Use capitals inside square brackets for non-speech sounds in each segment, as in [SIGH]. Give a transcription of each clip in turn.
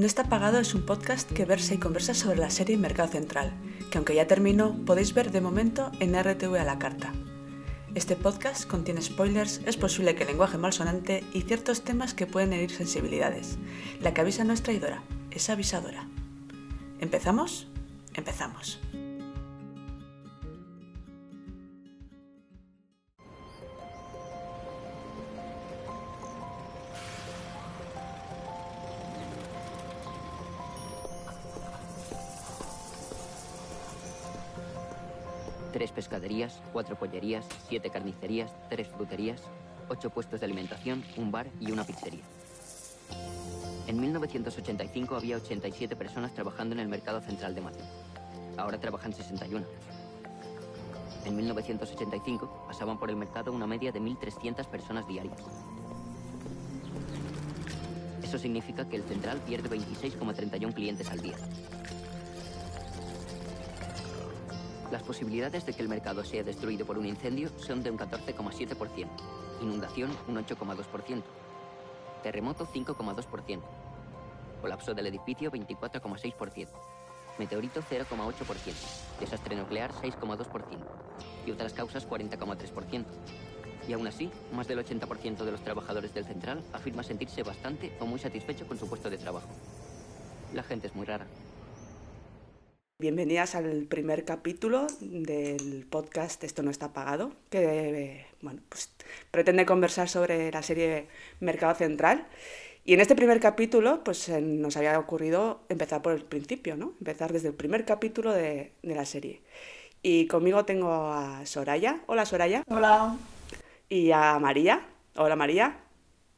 No está pagado es un podcast que versa y conversa sobre la serie Mercado Central, que aunque ya terminó, podéis ver de momento en RTV a la carta. Este podcast contiene spoilers, es posible que lenguaje malsonante y ciertos temas que pueden herir sensibilidades. La que avisa no es traidora, es avisadora. ¿Empezamos? Empezamos. Tres pescaderías, cuatro pollerías, siete carnicerías, tres fruterías, ocho puestos de alimentación, un bar y una pizzería. En 1985 había 87 personas trabajando en el mercado central de Madrid. Ahora trabajan 61. En 1985 pasaban por el mercado una media de 1.300 personas diarias. Eso significa que el central pierde 26,31 clientes al día. Las posibilidades de que el mercado sea destruido por un incendio son de un 14,7%, inundación un 8,2%, terremoto 5,2%, colapso del edificio 24,6%, meteorito 0,8%, desastre nuclear 6,2% y otras causas 40,3%. Y aún así, más del 80% de los trabajadores del central afirma sentirse bastante o muy satisfecho con su puesto de trabajo. La gente es muy rara. Bienvenidas al primer capítulo del podcast Esto no está pagado, que bueno, pues, pretende conversar sobre la serie Mercado Central. Y en este primer capítulo, pues nos había ocurrido empezar por el principio, ¿no? Empezar desde el primer capítulo de, de la serie. Y conmigo tengo a Soraya. Hola, Soraya. Hola. Y a María. Hola, María.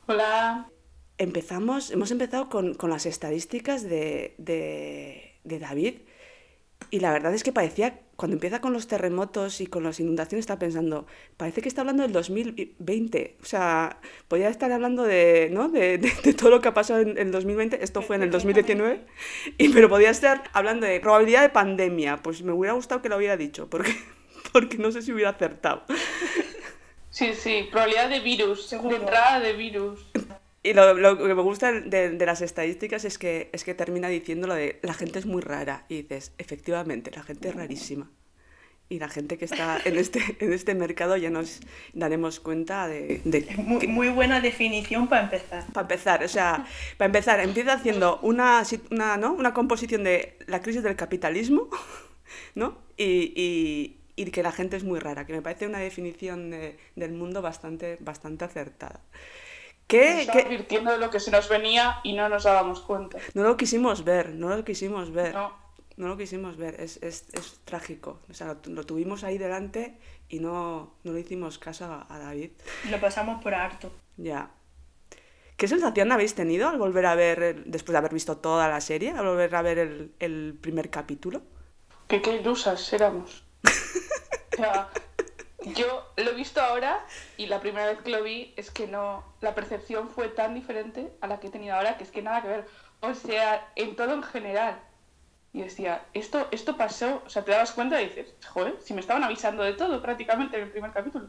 Hola. Empezamos, hemos empezado con, con las estadísticas de, de, de David y la verdad es que parecía, cuando empieza con los terremotos y con las inundaciones, está pensando, parece que está hablando del 2020. O sea, podría estar hablando de, ¿no? de, de, todo lo que ha pasado en el 2020. Esto fue en el 2019. Y, pero podría estar hablando de probabilidad de pandemia. Pues me hubiera gustado que lo hubiera dicho, porque, [LAUGHS] porque no sé si hubiera acertado. Sí, sí, probabilidad de virus, de entrada de virus. Y lo, lo, que me gusta de, de, las estadísticas es que, es que termina diciendo lo de la gente es muy rara. Y dices, efectivamente, la gente es rarísima. Y la gente que está en este, [LAUGHS] en este mercado ya nos daremos cuenta de... de muy, que, muy, buena definición para empezar. Para empezar, o sea, para empezar, empieza haciendo una, una, ¿no? una composición de la crisis del capitalismo, [LAUGHS] ¿no? Y, y, y que la gente es muy rara, que me parece una definición de, del mundo bastante, bastante acertada. ¿Qué? Nos advirtiendo de lo que se nos venía y no nos dábamos cuenta. No lo quisimos ver, no lo quisimos ver. No, no lo quisimos ver, es, es, es trágico. O sea, lo, lo, tuvimos ahí delante y no, no le hicimos caso a, a David. Lo pasamos por harto. Ya. ¿Qué sensación habéis tenido al volver a ver, después de haber visto toda la serie, al volver a ver el, el primer capítulo? Que qué ilusas éramos. [LAUGHS] o sea, yo lo he visto ahora y la primera vez que lo vi es que no, la percepción fue tan diferente a la que he tenido ahora que es que nada que ver. O sea, en todo en general. Y decía, esto, esto pasó, o sea, te dabas cuenta y dices, joder, si me estaban avisando de todo prácticamente en el primer capítulo.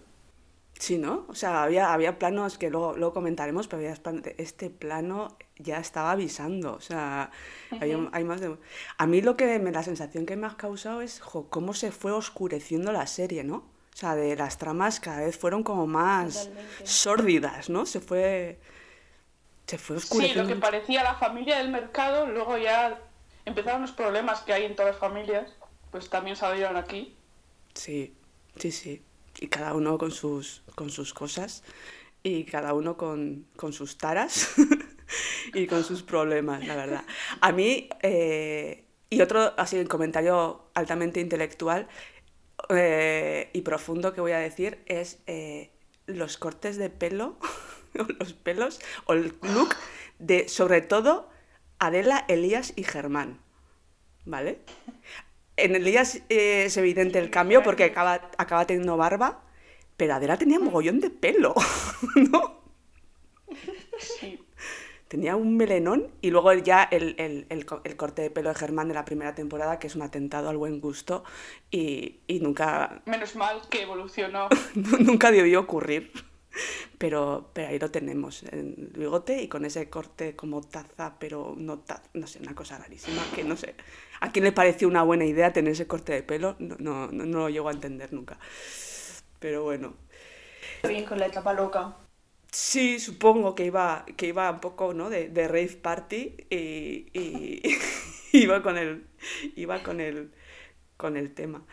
Sí, ¿no? O sea, había, había planos que luego, luego comentaremos, pero había este plano ya estaba avisando. O sea, uh -huh. hay, hay, más de... A mí lo que me, la sensación que me ha causado es, jo, cómo se fue oscureciendo la serie, ¿no? O sea, de las tramas cada vez fueron como más Totalmente. sórdidas, ¿no? Se fue. Se fue Sí, oscureciendo. lo que parecía la familia del mercado, luego ya empezaron los problemas que hay en todas las familias, pues también salieron aquí. Sí, sí, sí. Y cada uno con sus, con sus cosas y cada uno con, con sus taras [LAUGHS] y con sus problemas, la verdad. A mí, eh, y otro, así, un comentario altamente intelectual, eh, y profundo que voy a decir es eh, los cortes de pelo, [LAUGHS] los pelos, o el look de, sobre todo, Adela, Elías y Germán. ¿Vale? En Elías eh, es evidente el cambio porque acaba, acaba teniendo barba, pero Adela tenía mogollón de pelo, [LAUGHS] ¿no? Sí. Tenía un melenón y luego ya el, el, el, el, corte de pelo de Germán de la primera temporada, que es un atentado al buen gusto y, y nunca... Menos mal que evolucionó. [LAUGHS] nunca debió ocurrir. pero, pero ahí lo tenemos, en el bigote y con ese corte como taza, pero no taza, no sé, una cosa rarísima, que no sé, ¿a quién le pareció una buena idea tener ese corte de pelo? No, no, no, no lo llego a entender nunca. Pero bueno. Bien con la etapa loca. Sí, supongo que iba, que iba un poco, ¿no? De, de rave party y, y [LAUGHS] iba con el, iba con el, con el tema.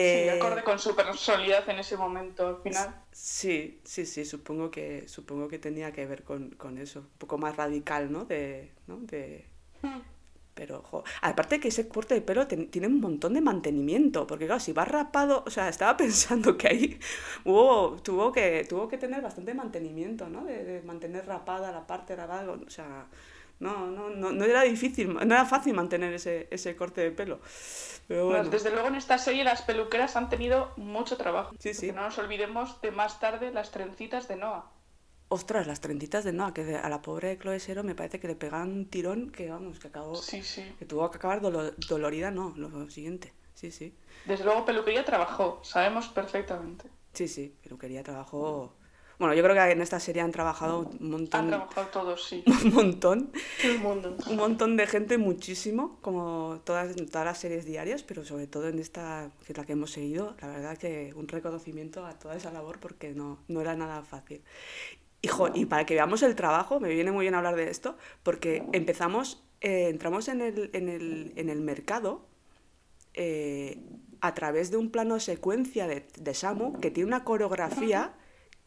Sí, Eh, acorde con su personalidad en ese momento al final. Sí, sí, sí, supongo que, supongo que tenía que ver con, con eso. Un poco más radical, ¿no? De, ¿no? De, pero, jo, aparte que ese corte de pelo ten- tiene un montón de mantenimiento, porque claro, si va rapado, o sea, estaba [LAUGHS] pensando que ahí tuvo que, tuvo que tener bastante mantenimiento, ¿no? De, de mantener rapada la parte rapada, o sea, no, no, no, no era difícil, no era fácil mantener ese, ese corte de pelo. Pero Bueno, bueno, Desde luego en esta serie las peluqueras han tenido mucho trabajo. Sí, sí. No nos olvidemos de más tarde las trencitas de Noah. Ostras, las trentitas de Noah, que a la pobre Chloe Sero me parece que le pegan un tirón que, vamos, que acabó, Sí, sí. que tuvo que acabar dolo- dolorida, no, lo siguiente, sí, sí. Desde luego peluquería trabajó, sabemos perfectamente. Sí, sí, peluquería trabajó. Bueno, yo creo que en esta serie han trabajado un Han montón, trabajado todos, sí. [LAUGHS] un montón, el mundo. un montón de gente, muchísimo, como todas, todas las series diarias, pero sobre todo en esta, que es la que hemos seguido, la verdad que un reconocimiento a toda esa labor porque no, no era nada fácil. Hijo, y para que veamos el trabajo, me viene muy bien hablar de esto, porque empezamos, eh, entramos en el, en el, en el mercado eh, a través de un plano secuencia de, de Samu que tiene una coreografía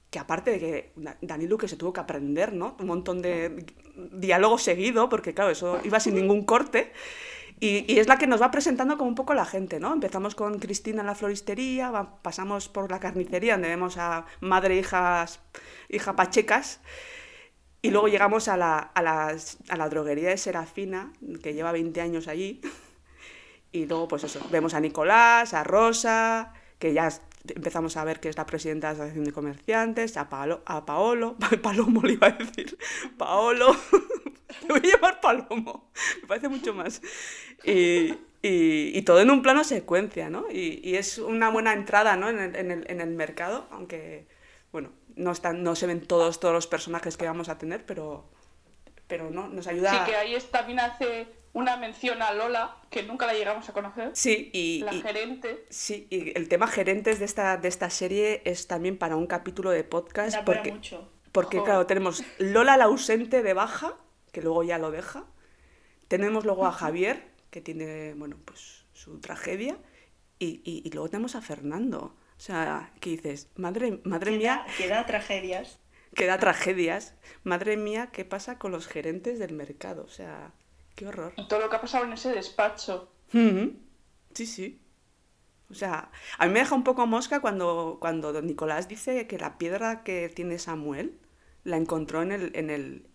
que aparte de que Da- Dani Luque se tuvo que aprender, ¿no? Un montón de diálogo seguido, porque claro, eso iba sin ningún corte. Y, y es la que nos va presentando como un poco la gente, ¿no? Empezamos con Cristina en la floristería, va- pasamos por la carnicería, donde vemos a madre hijas, hija pachecas, y luego llegamos a la, a, las- a la droguería de Serafina, que lleva 20 años allí, y luego, pues eso, vemos a Nicolás, a Rosa, que ya empezamos a ver que es la presidenta de la Asociación de Comerciantes, a, Paolo, a Paolo, [LAUGHS] Palomo le iba a decir, Paolo, [LAUGHS] te voy a llamar Palomo, me parece mucho más. Y, y- y todo en un plano secuencia, ¿no? Y, y es una buena entrada, ¿no? En el, en el- en el mercado, aunque, bueno, no, están, no se ven todos, todos los personajes que vamos a tener, pero, pero no, nos ayuda... Sí, que ahí también hace una mención a Lola, que nunca la llegamos a conocer. Sí, y, La y- gerente. Sí, y el tema gerentes de esta, de esta serie es también para un capítulo de podcast. Da porque, mucho. porque Joder. claro, tenemos Lola la ausente de baja, que luego ya lo deja. Tenemos luego a Javier, que tiene, bueno, pues su tragedia. Y, y- y luego tenemos a Fernando. O sea, ¿qué dices? Madre, madre Que mía, da, que da tragedias. que da tragedias. Madre mía, ¿qué pasa con los gerentes del mercado? O sea, qué horror. Todo lo que ha pasado en ese despacho. Sí, sí. O sea, a mí me deja un poco mosca cuando, cuando don Nicolás dice que la piedra que tiene Samuel la encontró en el, en el,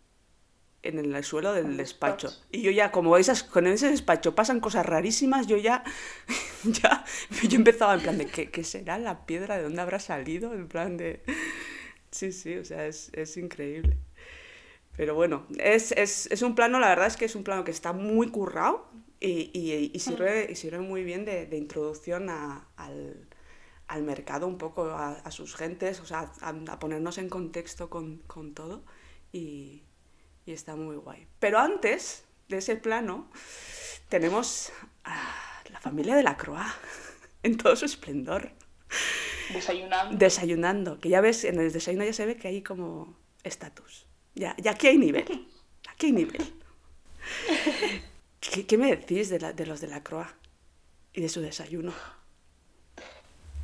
en el suelo del El despacho. despacho. Y yo ya, como esas, con ese despacho pasan cosas rarísimas, yo ya, [LAUGHS] ya, yo empezaba en plan de, ¿qué, qué será la piedra? ¿De dónde habrá salido? En plan de... Sí, sí, o sea, es, es increíble. Pero bueno, es, es, es un plano, la verdad es que es un plano que está muy currado y, y, y sirve, y sirve muy bien de, de introducción a- al, al mercado, un poco a, a sus gentes, o sea, a, a ponernos en contexto con, con todo y, y está muy guay. Pero antes de ese plano tenemos a la familia de la Croix [LAUGHS] en todo su esplendor Desayunando. desayunando, que ya ves, en el desayuno ya se ve que hay como estatus. Ya, ya aquí hay nivel. Aquí hay nivel. ¿Qué, qué me decís de, la- de los de la Croa y de su desayuno?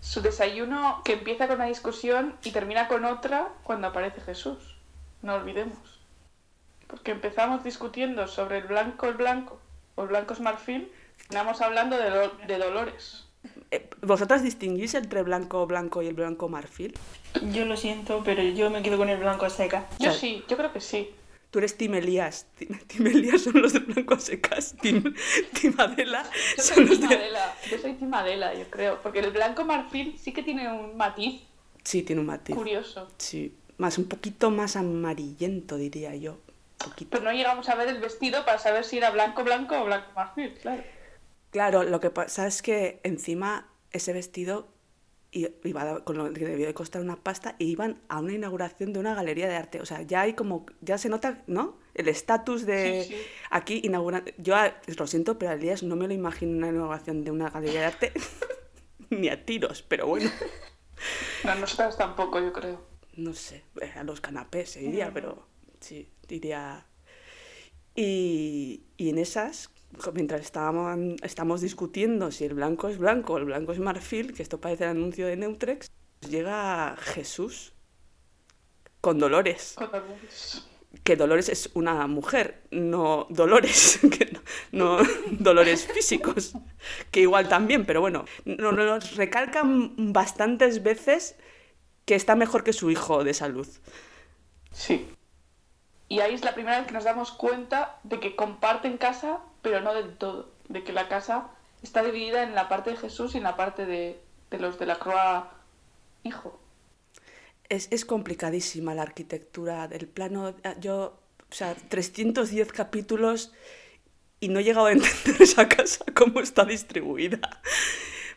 Su desayuno que empieza con una discusión y termina con otra cuando aparece Jesús. No olvidemos. Porque empezamos discutiendo sobre el blanco el blanco o el blanco es marfil. Terminamos hablando de, do- de Dolores. Eh, ¿Vosotras distinguís entre blanco blanco y el blanco marfil? Yo lo siento, pero yo me quedo con el blanco a seca. Yo O sea, sí, yo creo que sí. Tú eres Tim Elías. Tim, [LAUGHS] Tim Elías son los de blanco a secas. Tim, Tim Adela Yo son soy los de... Adela, yo soy Tim Adela, yo creo. Porque el blanco marfil sí que tiene un matiz Sí, tiene un matiz. curioso. Sí, más un poquito más amarillento, diría yo. Poquito. Pero no llegamos a ver el vestido para saber si era blanco blanco o blanco marfil, claro. Claro, lo que pasa es que encima ese vestido iba con lo que debió de costar una pasta y iban a una inauguración de una galería de arte. O sea, ya hay como, ya se nota, ¿no? El estatus de Sí, sí. aquí inaugurando. Yo lo siento, pero a Elías no me lo imagino una inauguración de una galería de arte [LAUGHS] ni a tiros, pero bueno, [LAUGHS] No, nosotras tampoco, yo creo. no sé, eh, a los canapés se iría, pero sí, diría. Y, y en esas, mientras estábamos, estamos discutiendo si el blanco es blanco o el blanco es marfil, que esto parece el anuncio de Neutrex, llega Jesús con Dolores. Con Dolores. que Dolores es una mujer, no Dolores, [LAUGHS] que no, no Dolores físicos, que igual también, pero bueno, no- no- nos recalcan bastantes veces que está mejor que su hijo de salud. Sí. Y ahí es la primera vez que nos damos cuenta de que comparten casa, pero no del todo. De que la casa está dividida en la parte de Jesús y en la parte de, de los de la croa hijo. Es, es complicadísima la arquitectura del plano. Yo, o sea, 310 capítulos y no he llegado a entender [LAUGHS] esa casa cómo está distribuida.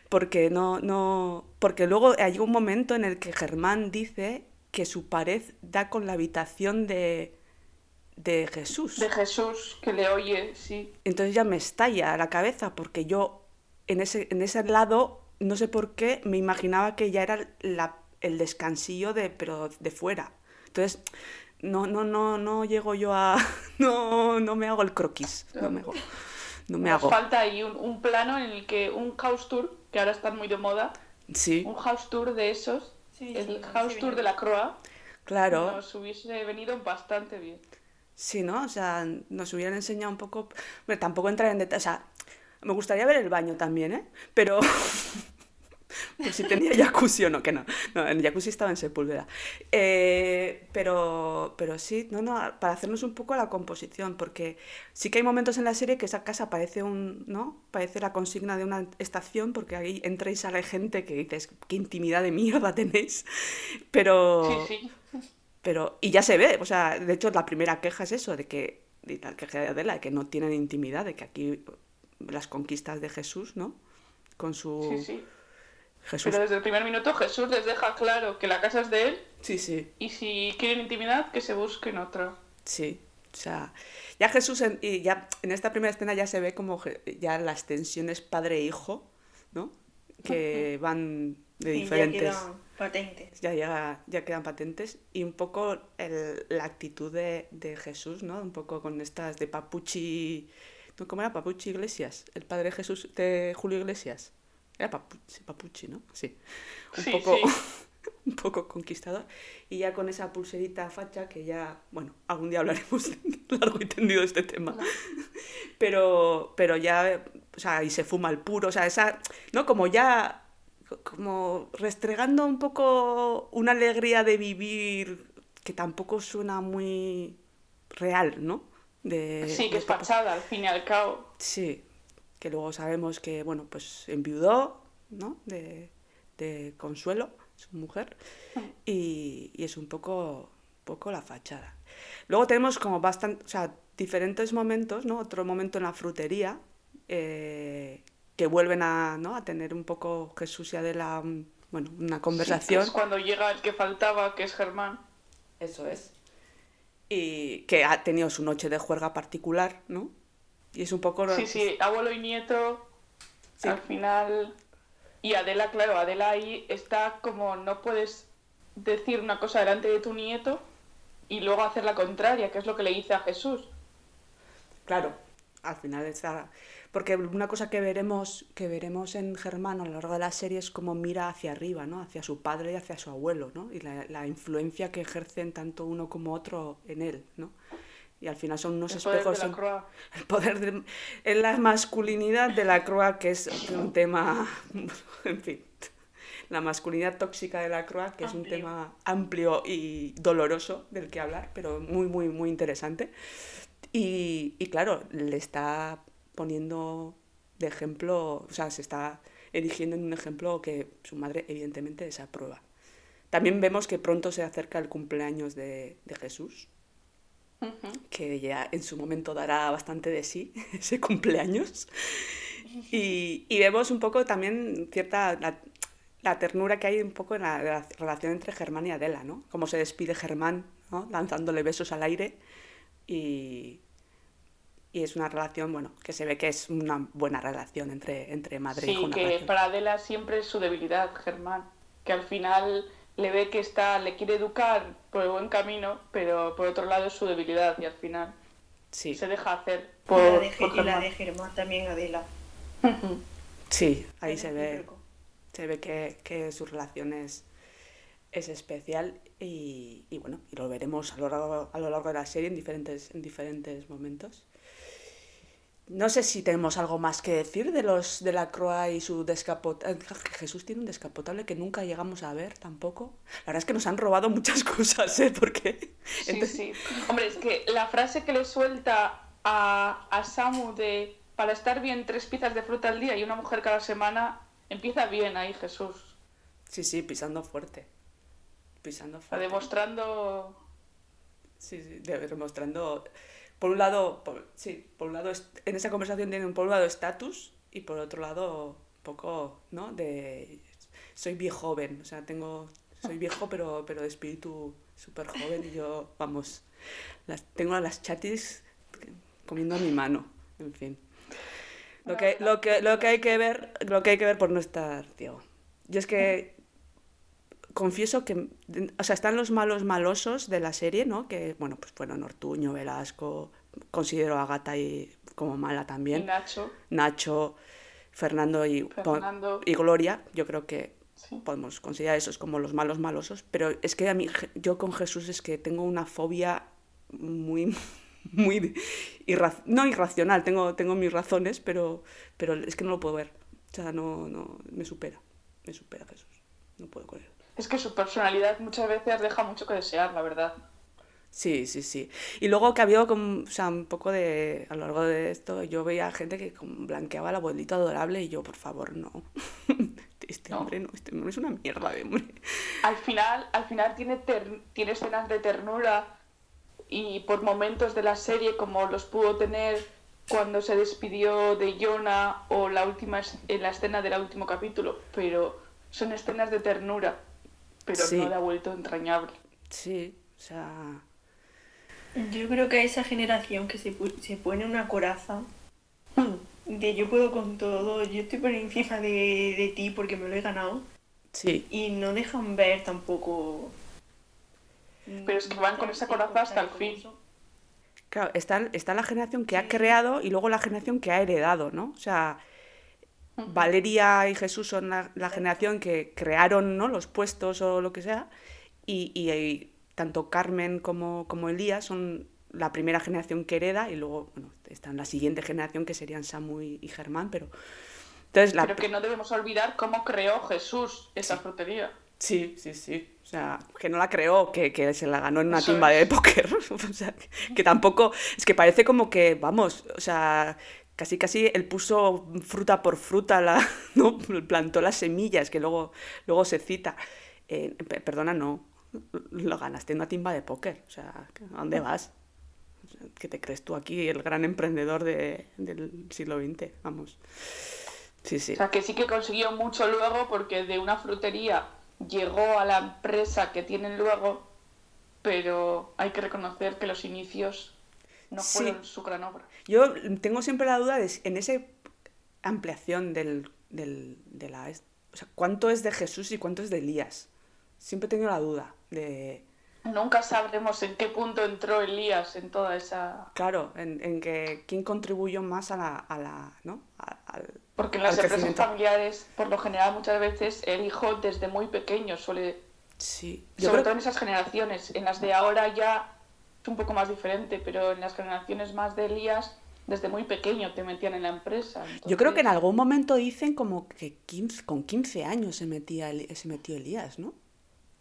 Porque no, no. Porque luego hay un momento en el que Germán dice que su pared da con la habitación de, de Jesús. De Jesús, que le oye, sí. Entonces ya me estalla la cabeza porque yo en ese, en ese lado, no sé por qué, me imaginaba que ya era la- el descansillo de, pero de fuera. Entonces, no, no, no, no llego yo a. [LAUGHS] No, no me hago el croquis. No me hago. No me Nos hago. falta ahí un, un plano en el que un house tour, que ahora están muy de moda, Sí, un house tour de esos, Sí, el sí, house sí, tour de la croa, claro. nos hubiese venido bastante bien. Sí, ¿no? O sea, nos hubieran enseñado un poco. Tampoco entrar en detalle. O sea, me gustaría ver el baño también, ¿eh? Pero. [LAUGHS] Pues si tenía jacuzzi o no, que no. No, jacuzzi estaba en Sepúlveda. Eh, pero, pero sí, no, no, para hacernos un poco la composición, porque sí que hay momentos en la serie que esa casa parece un, ¿no? Parece la consigna de una estación, porque ahí entra y sale gente que dices, qué intimidad de mierda tenéis. Pero, Sí, sí. Pero, y ya se ve, o sea, de hecho la primera queja es eso, de que, de la queja de Adela, de que no tienen intimidad, de que aquí las conquistas de Jesús, ¿no? Con su Sí, sí. Jesús. Pero desde el primer minuto Jesús les deja claro que la casa es de él Sí, sí, y si quieren intimidad que se busquen otra. sí. O sea, ya Jesús, en, y ya en esta primera escena ya se ve como ya las tensiones padre-hijo, ¿no? Que van de Sí, ya diferentes... quedan patentes. ya, llega- ya quedan patentes y un poco el- la actitud de, de Jesús, ¿no? Un poco con estas de Papuchi, ¿no? ¿cómo era Papuchi Iglesias? El padre Jesús de Julio Iglesias. Era Papuchi, Papuchi ¿no? Sí. Un Sí, poco sí. [LAUGHS] un poco conquistador y ya con esa pulserita facha que ya, bueno, algún día hablaremos [LAUGHS] largo y tendido de este tema. [LAUGHS] Pero pero ya, o sea, y se fuma el puro, o sea, esa, ¿no? Como ya como restregando un poco una alegría de vivir que tampoco suena muy real, ¿no? De, Sí, que es fachada al fin y al cabo. Sí, que luego sabemos que, bueno, pues enviudó, ¿no? De, de Consuelo, su mujer, y, y es un poco, poco la fachada. Luego tenemos como bastante, o sea, diferentes momentos, ¿no? Otro momento en la frutería, eh, que vuelven a, ¿no? a tener un poco Jesús y Adela, un- bueno, una conversación. es cuando llega el que faltaba, que es Germán. Eso es. Y que ha tenido su noche de juerga particular, ¿no? Y es un poco... Sí, sí, abuelo y nieto. Sí. Al final. Y Adela, claro, Adela ahí está como no puedes decir una cosa delante de tu nieto y luego hacer la contraria, que es lo que le dice a Jesús. Claro, al final está... Porque una cosa que veremos, que veremos en Germán a lo largo de la serie es cómo mira hacia arriba, ¿no? Hacia su padre y hacia su abuelo, ¿no? Y la, la influencia que ejercen tanto uno como otro en él, ¿no? Y al final son unos El poder de espejos... la en- el poder de... en la masculinidad de la croa, que es un tema... [LAUGHS] En fin, la masculinidad tóxica de la croa, que es un Amplio. tema amplio y doloroso del que hablar, pero muy, muy, muy interesante. Y, y claro, le está poniendo de ejemplo, o sea, se está erigiendo en un ejemplo que su madre evidentemente desaprueba. También vemos que pronto se acerca el cumpleaños de, de Jesús, Ujú. que ya en su momento dará bastante de sí, [LAUGHS] ese cumpleaños. Y, y vemos un poco también cierta la, la ternura que hay un poco en la, la relación entre Germán y Adela, ¿no? Cómo se despide Germán, ¿no? Lanzándole besos al aire y, y es una relación, bueno, que se ve que es una buena relación entre, entre madre e hijo. Sí, que relación- para Adela siempre es su debilidad, Germán. Que al final le ve que está, le quiere educar por el buen camino, pero por otro lado es su debilidad y al final Sí, se deja hacer Y por, la de, por y la de Germán también, Adela. [LAUGHS] sí, ahí se ve, se ve que, que su relación es, es especial y, y bueno, y lo veremos a lo, largo, a lo largo de la serie en diferentes, en diferentes momentos. No sé si tenemos algo más que decir de los de la Croa y su descapotable. Jesús tiene un descapotable que nunca llegamos a ver tampoco. La verdad es que nos han robado muchas [LAUGHS] cosas, ¿eh? Porque. Sí, Entonces- sí. Hombre, es que la frase que le suelta a, a Samu de para estar bien tres piezas de fruta al día y una mujer cada semana, empieza bien ahí Jesús. Sí, sí, pisando fuerte. Pisando fuerte. demostrando Sí, sí, de- demostrando. Por un lado, por- sí, por un lado, en esa conversación tienen por un lado estatus y por otro lado, un poco, ¿no? De. Soy viejo joven, o sea, tengo. Soy viejo, pero, pero de espíritu súper joven y yo, vamos, tengo las chatis comiendo a mi mano, en fin. Lo que, lo, que, lo que hay que ver, lo que hay que ver por no estar ciego. Yo es que confieso que, o sea, están los malos malosos de la serie, ¿no? Que, bueno, pues fueron Ortuño, Velasco, considero a Agatha y como mala y también, Nacho. Nacho, Fernando y, Fernando. y Gloria, yo creo que Sí. podemos considerar esos como los malos malosos, pero es que a mí, yo con Jesús es que tengo una fobia muy, [LAUGHS] muy irra- no irracional, tengo, tengo mis razones, pero, pero es que no lo puedo ver, o sea, no, no, me supera, me supera Jesús, no puedo con él. Es que su personalidad muchas veces deja mucho que desear, la verdad. Sí, sí, sí. Y luego que había como, o sea, un poco de, a lo largo de esto, yo veía gente que blanqueaba al abuelito adorable y yo, por favor, no. [LAUGHS] Este No. hombre no, este hombre es una mierda de hombre. Al final, al final tiene, ter- tiene escenas de ternura y por momentos de la serie como los pudo tener cuando se despidió de Jonah o la última en la escena del último capítulo, pero son escenas de ternura, pero Sí. no de abuelito entrañable. Sí, o sea, Yo creo que a esa generación que se, pu- se pone una coraza [CLEARS THROAT] de yo puedo con todo, yo estoy por encima de, de ti porque me lo he ganado sí, y no dejan ver tampoco. Pero es que van con esa coraza hasta el fin. claro, está, está la generación que ha creado y luego la generación que ha heredado, ¿no? O sea, Valeria y Jesús son la, la generación que crearon, ¿no? Los puestos o lo que sea, y, y, y tanto Carmen como, como Elías son la primera generación que hereda y luego, bueno, está en la siguiente generación que serían Samu y, y Germán, pero... Entonces, la, Pero que no debemos olvidar cómo creó Jesús esa frutería. Sí, sí, sí. O sea, que no la creó, que, que se la ganó en una Eso timba es. de póker. [LAUGHS] o sea, que, que tampoco. Es que parece como que, vamos, o sea, casi casi él puso fruta por fruta, la, [LAUGHS] ¿no? plantó las semillas, que luego, luego se cita. Eh, pe- perdona, no. Lo ganaste en una timba de póker. O sea, ¿a dónde vas? ¿Qué te crees tú aquí, el gran emprendedor de- del siglo XX? Vamos. Sí, sí. O sea, que sí que consiguió mucho luego porque de una frutería llegó a la empresa que tienen luego, pero hay que reconocer que los inicios no Sí. fueron su gran obra. Yo tengo siempre la duda de si- en esa ampliación del, del- de la... O sea, ¿cuánto es de Jesús y cuánto es de Elías? Siempre he tenido la duda de... Nunca sabremos en qué punto entró Elías en toda esa... Claro, en, en que quién contribuyó más a la... A la ¿no? A- al- Porque en las empresas familiares, por lo general, muchas veces el hijo desde muy pequeño suele... Sí. Yo Sobre creo, todo en esas generaciones. En las de ahora ya un poco más diferente, pero en las generaciones más de Elías, desde muy pequeño te metían en la empresa. yo creo que en entonces- algún momento dicen como que 15 con 15 años se, metía, se metió Elías, ¿no?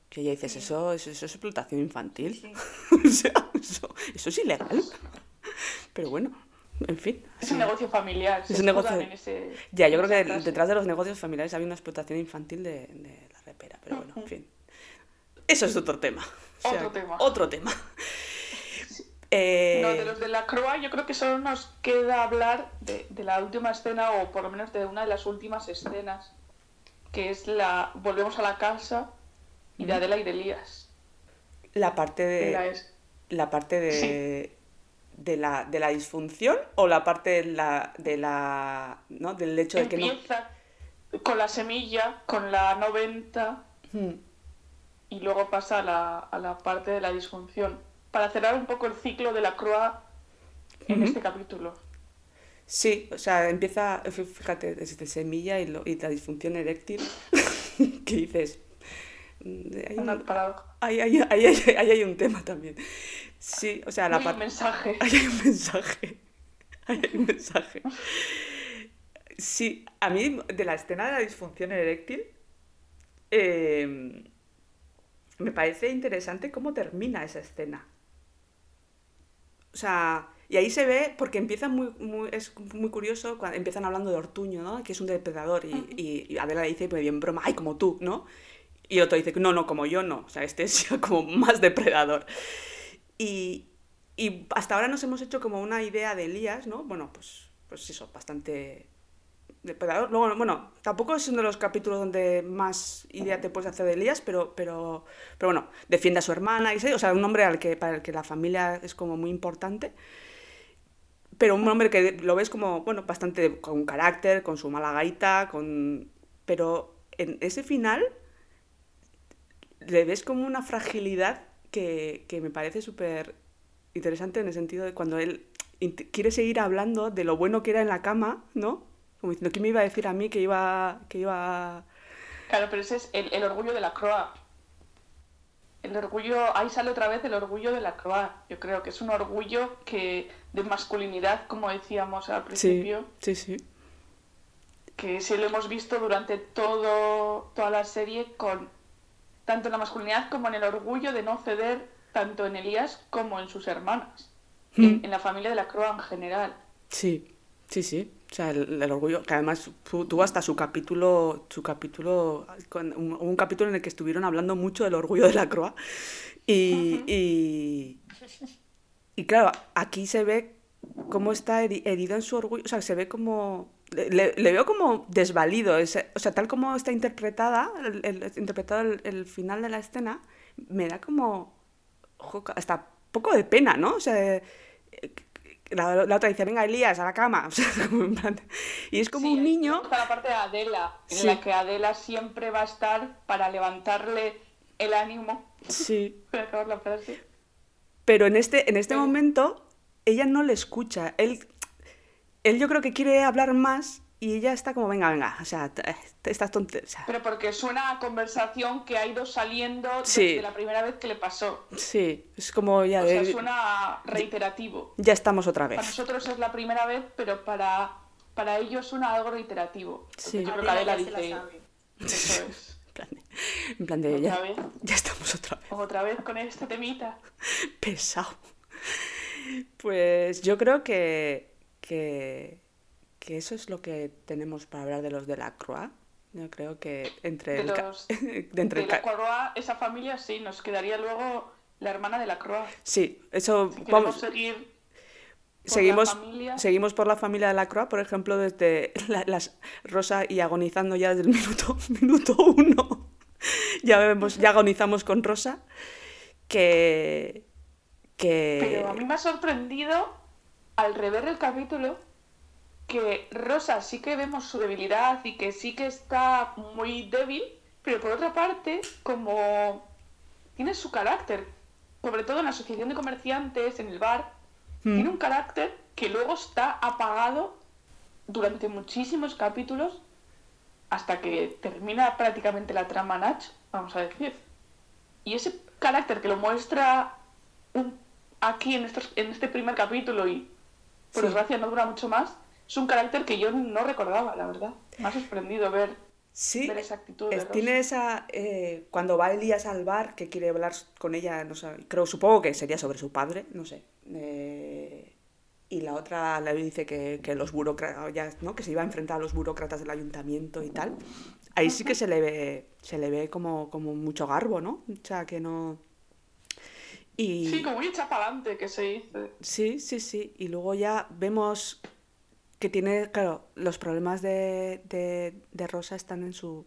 Que ya dices, eso, eso, eso es explotación infantil. Sí. [LAUGHS] o sea, eso, eso es ilegal. Pero bueno, en fin. Es sí. un negocio familiar. Es un negocio- ese- Ya, yo creo que frase. detrás de los negocios familiares había una explotación infantil de, de la repera, pero bueno, en fin. Eso es otro tema. O sea, Otro tema. Otro tema. Eh, No, de los de la Croa yo creo que solo nos queda hablar de, de la última escena o por lo menos de una de las últimas escenas que es la... Volvemos a la casa y de Adela y de Elías. La parte de... La es- La parte de... De la, de la disfunción o la parte de la, de la ¿no? del hecho de que no con la semilla, con la 90 Hmm. y luego pasa a la, a la parte de la disfunción. Para cerrar un poco el ciclo de la croa en este capítulo. Sí, o sea, empieza, fí- fíjate, desde semilla y, lo- y la disfunción eréctil, [LAUGHS] que dices, mm, hay Una ahí- ahí hay un tema también. Sí, o sea, la Hay un mensaje. [LAUGHS] Ahí hay un mensaje. Ahí hay un mensaje. Sí, a mí de la escena de la disfunción eréctil, eh, me parece interesante cómo termina esa escena. O sea, y ahí se ve, porque empieza muy, muy- es muy curioso, cuando empiezan hablando de Ortuño, ¿no? Que es un depredador, y, y- y Adela dice, pues bien broma, ay, como tú, ¿no? Y el otro dice, no, no, como yo no, o sea, este es [LAUGHS] como más depredador. Y, y hasta ahora nos hemos hecho como una idea de Elías, ¿no? Bueno, pues, pues eso, bastante Luego, bueno, tampoco es uno de los capítulos donde más idea te puedes hacer de Elías, pero, pero, pero bueno, defiende a su hermana y sé, o sea, un hombre al que, para el que la familia es como muy importante. Pero un hombre que lo ves como, bueno, bastante con carácter, con su mala gaita, con... Pero en ese final le ves como una fragilidad que, que me parece súper interesante en el sentido de cuando él quiere seguir hablando de lo bueno que era en la cama, ¿no? Como diciendo, ¿qué me iba a decir a mí que iba... Que iba... Claro, pero ese es el, el orgullo de la croa. El orgullo, ahí sale otra vez el orgullo de la croa. Yo creo que es un orgullo que de masculinidad, como decíamos al Sí, principio, sí, sí. que sí lo hemos visto durante todo, toda la serie con tanto en la masculinidad como en el orgullo de no ceder tanto en Elías como en sus hermanas, en, en la familia de la croa en general. Sí, sí, sí. O sea, el, el orgullo, que además tu- tuvo hasta su capítulo, su capítulo, un, un capítulo en el que estuvieron hablando mucho del orgullo de la croa. Y, y, y claro, aquí se ve cómo está heri- herido en su orgullo, o sea, se ve como... Le, le- veo como desvalido, ese- o sea, tal como está interpretada, el, el- interpretado el, el final de la escena, me da como hasta poco de pena, ¿no? O sea, la, la otra dice, venga, Elías, a la cama. [LAUGHS] O sea, y es como Sí, un niño... Está la parte de Adela, en Sí. la que Adela siempre va a estar para levantarle el ánimo. Sí, [LAUGHS] Voy a acabar la frase. pero en este, en este momento ella no le escucha. Él, él yo creo que quiere hablar más y ella está como, venga, venga, o sea, t- estas tonterías. O sea, Pero porque es una conversación que ha ido saliendo Sí. desde la primera vez que le pasó. sí, es como ya O sea, suena reiterativo. ya estamos otra Para vez. nosotros es la primera vez, pero para, para ellos suena algo reiterativo. Sí. Yo creo que Adela se la sabe. eso es. [LAUGHS] En plan de, Otra ya, vez. ya estamos otra vez. Otra vez con este temita. [LAUGHS] pesado. Pues yo creo que, que, que eso es lo que tenemos para hablar de los de la Croix. Yo creo que entre De el, los- [LAUGHS] de entre De el la Croix, esa familia sí, nos quedaría luego la hermana de la Croix. Sí, eso Si vamos. seguir por Seguimos, seguimos por la familia de la Croix, por ejemplo, desde [LAUGHS] la- las Rosa y agonizando ya desde el minuto, [LAUGHS] minuto uno. Ya vemos, ya agonizamos con Rosa. Que. que Pero a mí me ha sorprendido, al rever el capítulo, que Rosa sí que vemos su debilidad y que sí que está muy débil, pero por otra parte, como tiene su carácter, sobre todo en la asociación de comerciantes, en el bar, Mm. tiene un carácter que luego está apagado durante muchísimos capítulos hasta que termina prácticamente la trama Nach, vamos a decir. Y ese carácter que lo muestra un- aquí en, estos, en este primer capítulo y por Sí. desgracia no dura mucho más, es un carácter que yo no recordaba, la verdad. Me ha sorprendido ver, Sí, ver esa actitud. de tiene esa. eh, cuando va Elías al bar, que quiere hablar con ella, no sé, creo, supongo que sería sobre su padre, no sé. eh, y la otra le dice que, que los burócratas, ¿no? Que se iba a enfrentar a los burócratas del ayuntamiento y tal. Ahí sí que se le ve, se le ve como, como mucho garbo, ¿no? O sea, que no. Y... Sí, como para adelante que se dice. Sí, sí, sí. Y luego ya vemos que tiene, claro, los problemas de, de, de Rosa están en su,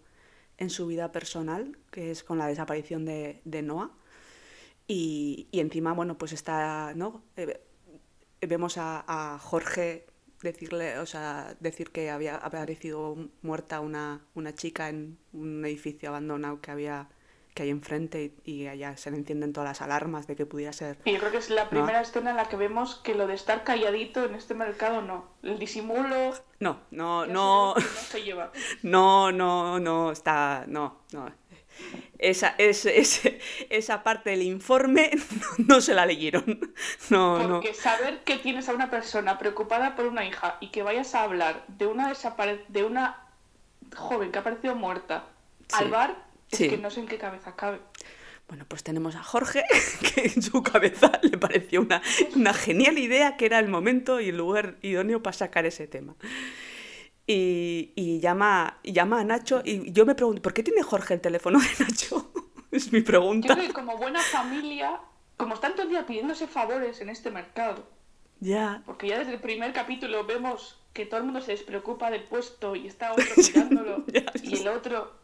en su vida personal, que es con la desaparición de, de Noah. Y, y encima, bueno, pues está, ¿no? Eh, vemos a, a Jorge decirle, o sea, decir que había aparecido muerta una, una chica en un edificio abandonado que había que hay enfrente y, y allá se le encienden todas las alarmas de que pudiera ser. Y yo creo que es la primera escena en la que vemos que lo de estar calladito en este mercado no. El disimulo. No, no, no, no se lleva. [LAUGHS] no, no, no, está, no, no. Esa, es, es- esa parte del informe no, [LAUGHS] no se la leyeron. [LAUGHS] No, no. Porque saber que tienes a una persona preocupada por una hija y que vayas a hablar de una desapare de una joven que ha aparecido muerta Sí. al bar, es Sí. que no sé en qué cabeza cabe. Bueno, pues tenemos a Jorge, [LAUGHS] que en su cabeza [LAUGHS] le pareció una, una genial idea que era el momento y el lugar idóneo para sacar ese tema. Y, y llama, llama a Nacho y yo me pregunto, ¿por qué tiene Jorge el teléfono de Nacho? [LAUGHS] Es mi Yo pregunta. creo que como buena familia, como están todo el día pidiéndose favores en este mercado, Ya, porque ya desde el primer capítulo vemos que todo el mundo se despreocupa del puesto y está otro mirándolo Ya, y el otro.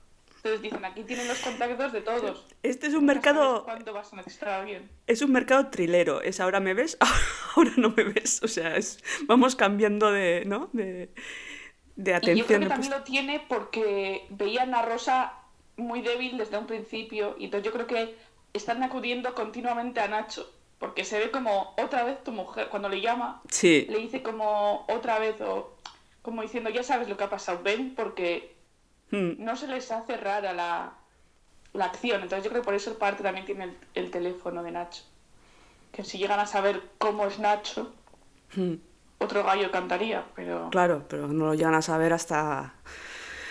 Entonces dicen, aquí tienen los contactos de todos. este es un mercado, ¿Cuándo vas a necesitar a alguien? es un mercado trilero. Es ahora me ves, [LAUGHS] ahora no me ves. O sea, es, vamos cambiando de, ¿no? De, de Y yo creo atención. que también lo tiene porque veían a Rosa muy débil desde un principio y entonces yo creo que están acudiendo continuamente a Nacho porque se ve como otra vez tu mujer cuando le llama Sí, le dice como otra vez o como diciendo ya sabes lo que ha pasado ven porque mm, no se les hace rara la, la acción entonces yo creo que por eso el parte también tiene el, el teléfono de Nacho que si llegan a saber cómo es Nacho mm. otro gallo cantaría pero Claro, pero no lo llegan a saber hasta,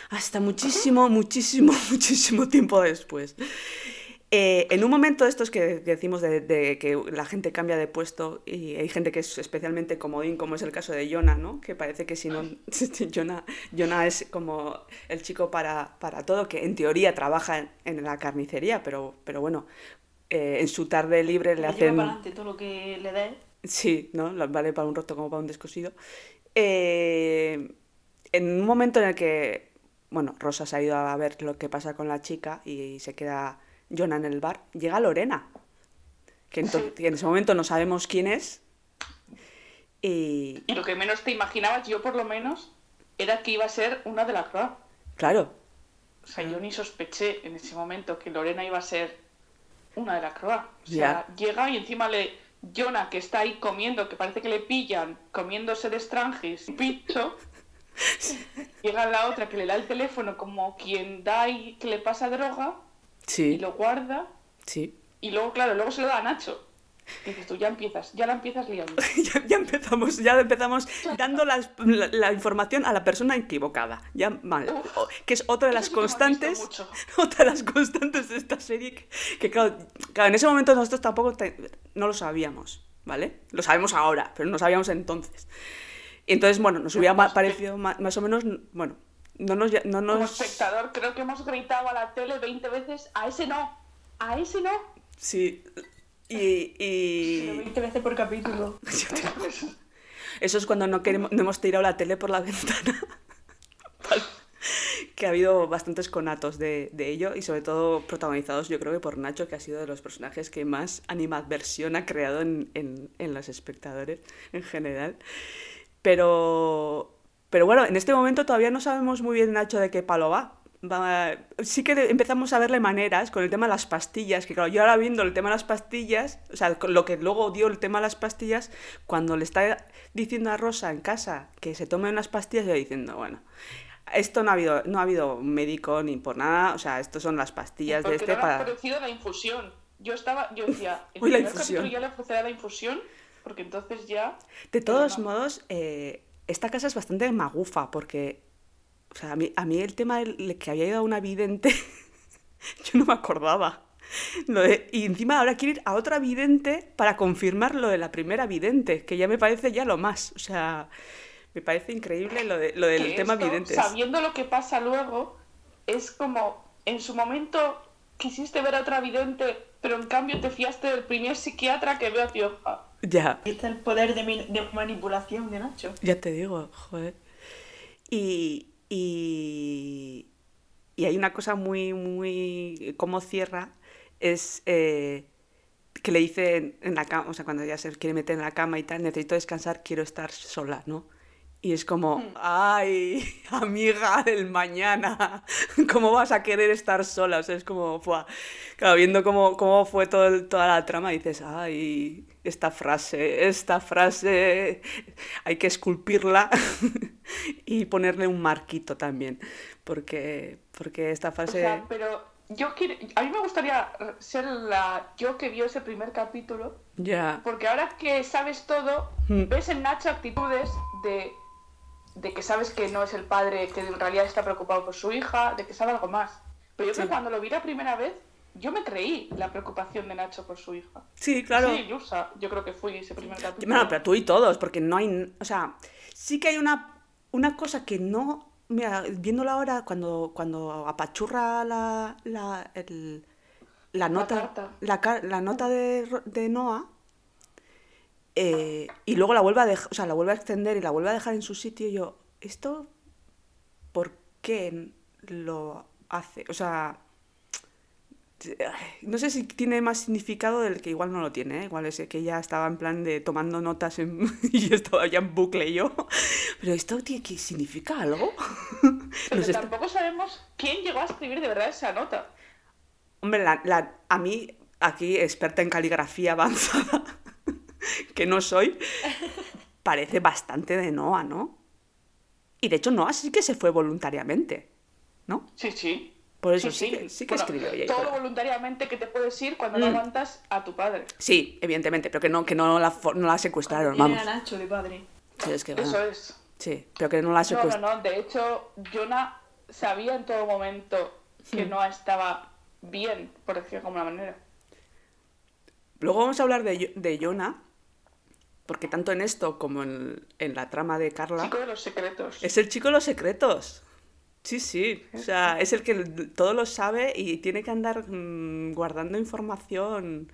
hasta muchísimo, muchísimo, [LAUGHS] muchísimo tiempo después. Eh, en un momento de estos que decimos de, de que la gente cambia de puesto y hay gente que es especialmente comodín, como es el caso de Jonah, ¿no? Que parece que si no... [LAUGHS] Jonah, Jonah es como el chico para, para todo, que en teoría trabaja en, en la carnicería, pero, pero bueno, eh, en su tarde libre le Le lleva hacen... para adelante todo lo que le dé. Sí, ¿no? Vale para un roto como para un descosido. Eh, en un momento en el que, bueno, Rosa se ha ido a ver lo que pasa con la chica y se queda Jonah en el bar, llega Lorena, que, en ese momento no sabemos quién es. Y, Y lo que menos te imaginabas, yo por lo menos, era que iba a ser una de la Croix. claro, O sea, yo ni sospeché en ese momento que Lorena iba a ser una de la Croix. O sea, llega y encima le. Jonah, que está ahí comiendo, que parece que le pillan, comiéndose de Strangis, picho. [LAUGHS] llega la otra que le da el teléfono como quien da y que le pasa droga y lo guarda. sí. Y luego, claro, luego se lo da a Nacho. Y dices tú, ya empiezas, ya la empiezas liando. [LAUGHS] Ya, ya empezamos, ya empezamos dando la, la información a la persona equivocada. Ya mal. Uf. Que es otra de las sí constantes. [LAUGHS] Otra de las constantes de esta serie. Que, que claro, claro, en ese momento nosotros tampoco te- no lo sabíamos, ¿vale? Lo sabemos ahora, pero no sabíamos entonces. Y entonces, bueno, nos hubiera ma- parecido ma- más o menos. Bueno, no nos. No Como nos espectador, creo que hemos gritado a la tele 20 veces, a ese no, a ese no. sí. Y. y- Pero 20 veces por capítulo. [LAUGHS] Eso es cuando no, queremos, no hemos tirado la tele por la [LAUGHS] ventana. Que ha habido bastantes conatos de, de ello y sobre todo protagonizados yo creo que por Nacho, que ha sido de los personajes que más animadversión ha creado en, en, en los espectadores en general. Pero, pero bueno, en este momento todavía no sabemos muy bien Nacho de qué palo va. Va- sí que empezamos a verle maneras con el tema de las pastillas, que claro, yo ahora viendo el tema de las pastillas, o sea, lo que luego dio el tema de las pastillas, cuando le está diciendo a Rosa en casa que se tome unas pastillas, yo diciendo, bueno, esto no ha habido, no ha habido médico ni por nada, o sea, esto son las pastillas de este no para... ofrecido la infusión. Yo estaba, yo decía, [LAUGHS] en Uy, el la primer infusión. ya le ofrecerá la infusión, porque entonces ya... De todos no. modos, eh, esta casa es bastante magufa porque, o sea, a mí, a mí el tema de que había ido a una vidente, [LAUGHS] yo no me acordaba. Lo de- y encima ahora quiere ir a otra vidente para confirmar lo de la primera vidente, que ya me parece ya lo más. O sea, me parece increíble lo, de, lo del que tema esto, videntes. Sabiendo lo que pasa luego, es como, en su momento quisiste ver a otra vidente, pero en cambio te fiaste del primer psiquiatra que veo a Tioja. Ya, Y está el poder de, mi- de manipulación de Nacho. ya te digo, joder. Y, y, y hay una cosa muy, muy... cómo cierra, es eh, que le dice en la cama, o sea, cuando ya se quiere meter en la cama y tal, necesito descansar, quiero estar sola, ¿no? Y es como, Hmm. ay, [LAUGHS] amiga del mañana, [LAUGHS] ¿cómo vas a querer estar sola? O sea, es como, ¡fua! claro, viendo cómo, cómo fue todo, toda la trama, dices, ay, esta frase, esta frase, hay que esculpirla [LAUGHS] y ponerle un marquito también, porque, porque esta O frase... sea, pero yo quiero, a mí me gustaría ser la yo que vio ese primer capítulo, Ya, porque ahora que sabes todo, Hmm. ves en Nacho actitudes de, de que sabes que no es el padre que en realidad está preocupado por su hija, de que sabe algo más. Pero yo creo que cuando lo vi la primera vez, yo me creí la preocupación de Nacho por su hija. sí, claro. Sí, Yusa, yo creo que fui ese primer capítulo. Bueno, pero tú y todos, porque no hay. O sea, sí que hay una, una cosa que no. Mira, viéndola ahora, cuando, cuando apachurra la, la, el- la nota, carta. la, ca- la nota de, de Noah, eh, y luego la vuelve a dejar, o sea, la vuelve a extender y la vuelve a dejar en su sitio, yo, ¿esto por qué lo hace? O sea, no sé si tiene más significado del que igual no lo tiene, ¿eh? igual es que ella estaba en plan de tomando notas en- [LAUGHS] y yo estaba ya en bucle yo. Pero esto tiene que significa algo. Pero está- tampoco sabemos quién llegó a escribir de verdad esa nota. Hombre, la- la- a mí, aquí experta en caligrafía avanzada, [LAUGHS] que no soy, parece bastante de Noah, ¿no? Y de hecho Noah sí que se fue voluntariamente, ¿no? Sí, sí. Por eso sí, que, sí que Bueno, escribió ella. Todo pero- voluntariamente que te puedes ir cuando no Mm. aguantas a tu padre. Sí, evidentemente, pero que no, que no, la, no la secuestraron, vamos. Nacho de padre. Sí, es que, bueno, Eso es. sí, pero que no la No, secuestraron. no, no. De hecho, Jonah sabía en todo momento que Hmm. Noah estaba bien, por decirlo de alguna manera. Luego vamos a hablar de, de Jonah, porque tanto en esto como en, en la trama de Carla, Chico de los secretos. es el chico de los secretos. Sí, sí, o sea, es el que todo lo sabe y tiene que andar mm, guardando información,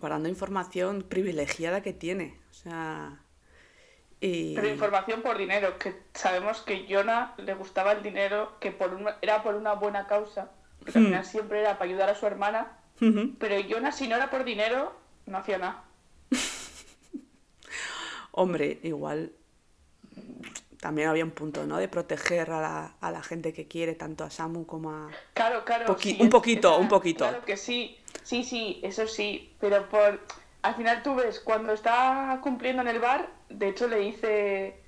guardando información privilegiada que tiene, o sea, y... Pero información por dinero, que sabemos que Jonah le gustaba el dinero, que por una- era por una buena causa, que al Hmm. final siempre era para ayudar a su hermana. Pero Jonah, si no era por dinero, no hacía nada. [LAUGHS] Hombre, igual también había un punto, ¿no? De proteger a la, a la gente que quiere, tanto a Samu como a... Claro, claro. Poqui- sí, un poquito, esa- un poquito. Claro que sí, sí, sí, eso sí, pero por... Al final tú ves, cuando está cumpliendo en el bar, de hecho le dice...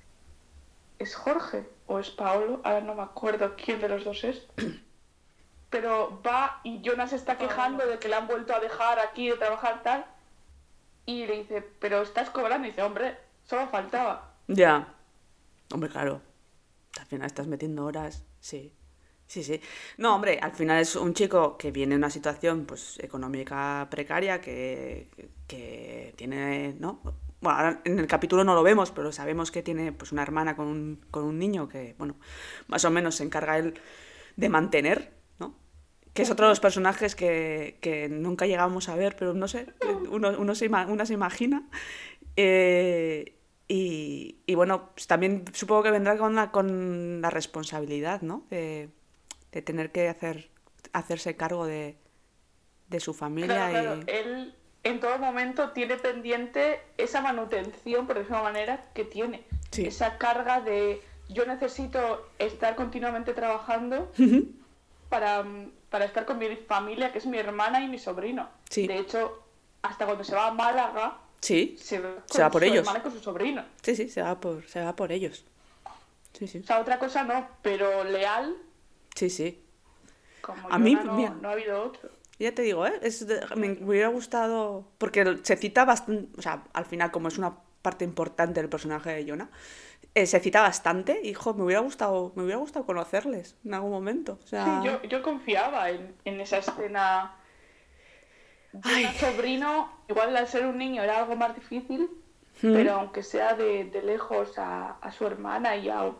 ¿Es Jorge o es Paolo? Ahora no me acuerdo quién de los dos es. [CLEARS THROAT] Pero va y Jonas está quejando de que le han vuelto a dejar aquí de trabajar tal. Y le dice, pero estás cobrando. Y dice, hombre, solo faltaba. Ya. Hombre, claro. Al final estás metiendo horas. Sí. Sí, sí. No, hombre, al final es un chico que viene en una situación pues económica precaria, que, que tiene, ¿no? Bueno, ahora en el capítulo no lo vemos, pero sabemos que tiene pues una hermana con un, con un niño que, bueno, más o menos se encarga él de mantener, ¿no? Que es otro de los personajes que, que nunca llegamos a ver, pero no sé, uno, uno se, ima- una se imagina. Eh, y, y bueno, pues también supongo que vendrá con la, con la responsabilidad, ¿no? De, de tener que hacer, hacerse cargo de, de su familia Claro, claro. y... Él en todo momento tiene pendiente esa manutención, por decirlo de manera, que tiene. Sí. Esa carga de yo necesito estar continuamente trabajando [LAUGHS] para, para estar con mi familia, que es mi hermana y mi sobrino. Sí. De hecho, hasta cuando se va a Málaga, Sí, se va, con Se va por ellos. hermana con su sobrino. sí, sí, se va por, se va por ellos. Sí, sí. O sea, otra cosa no, pero leal, Sí, sí. como A mí, no, mira. no ha habido otro. Ya te digo, ¿eh? Es de- me hubiera gustado. Porque se cita bastante. O sea, al final, como es una parte importante del personaje de Jonah, eh, se cita bastante. Hijo, me hubiera gustado, me hubiera gustado conocerles en algún momento. O sea, Sí, yo, yo confiaba en, en esa escena. Un sobrino, igual al ser un niño era algo más difícil, Mm. pero aunque sea de, de lejos a, a su hermana y a,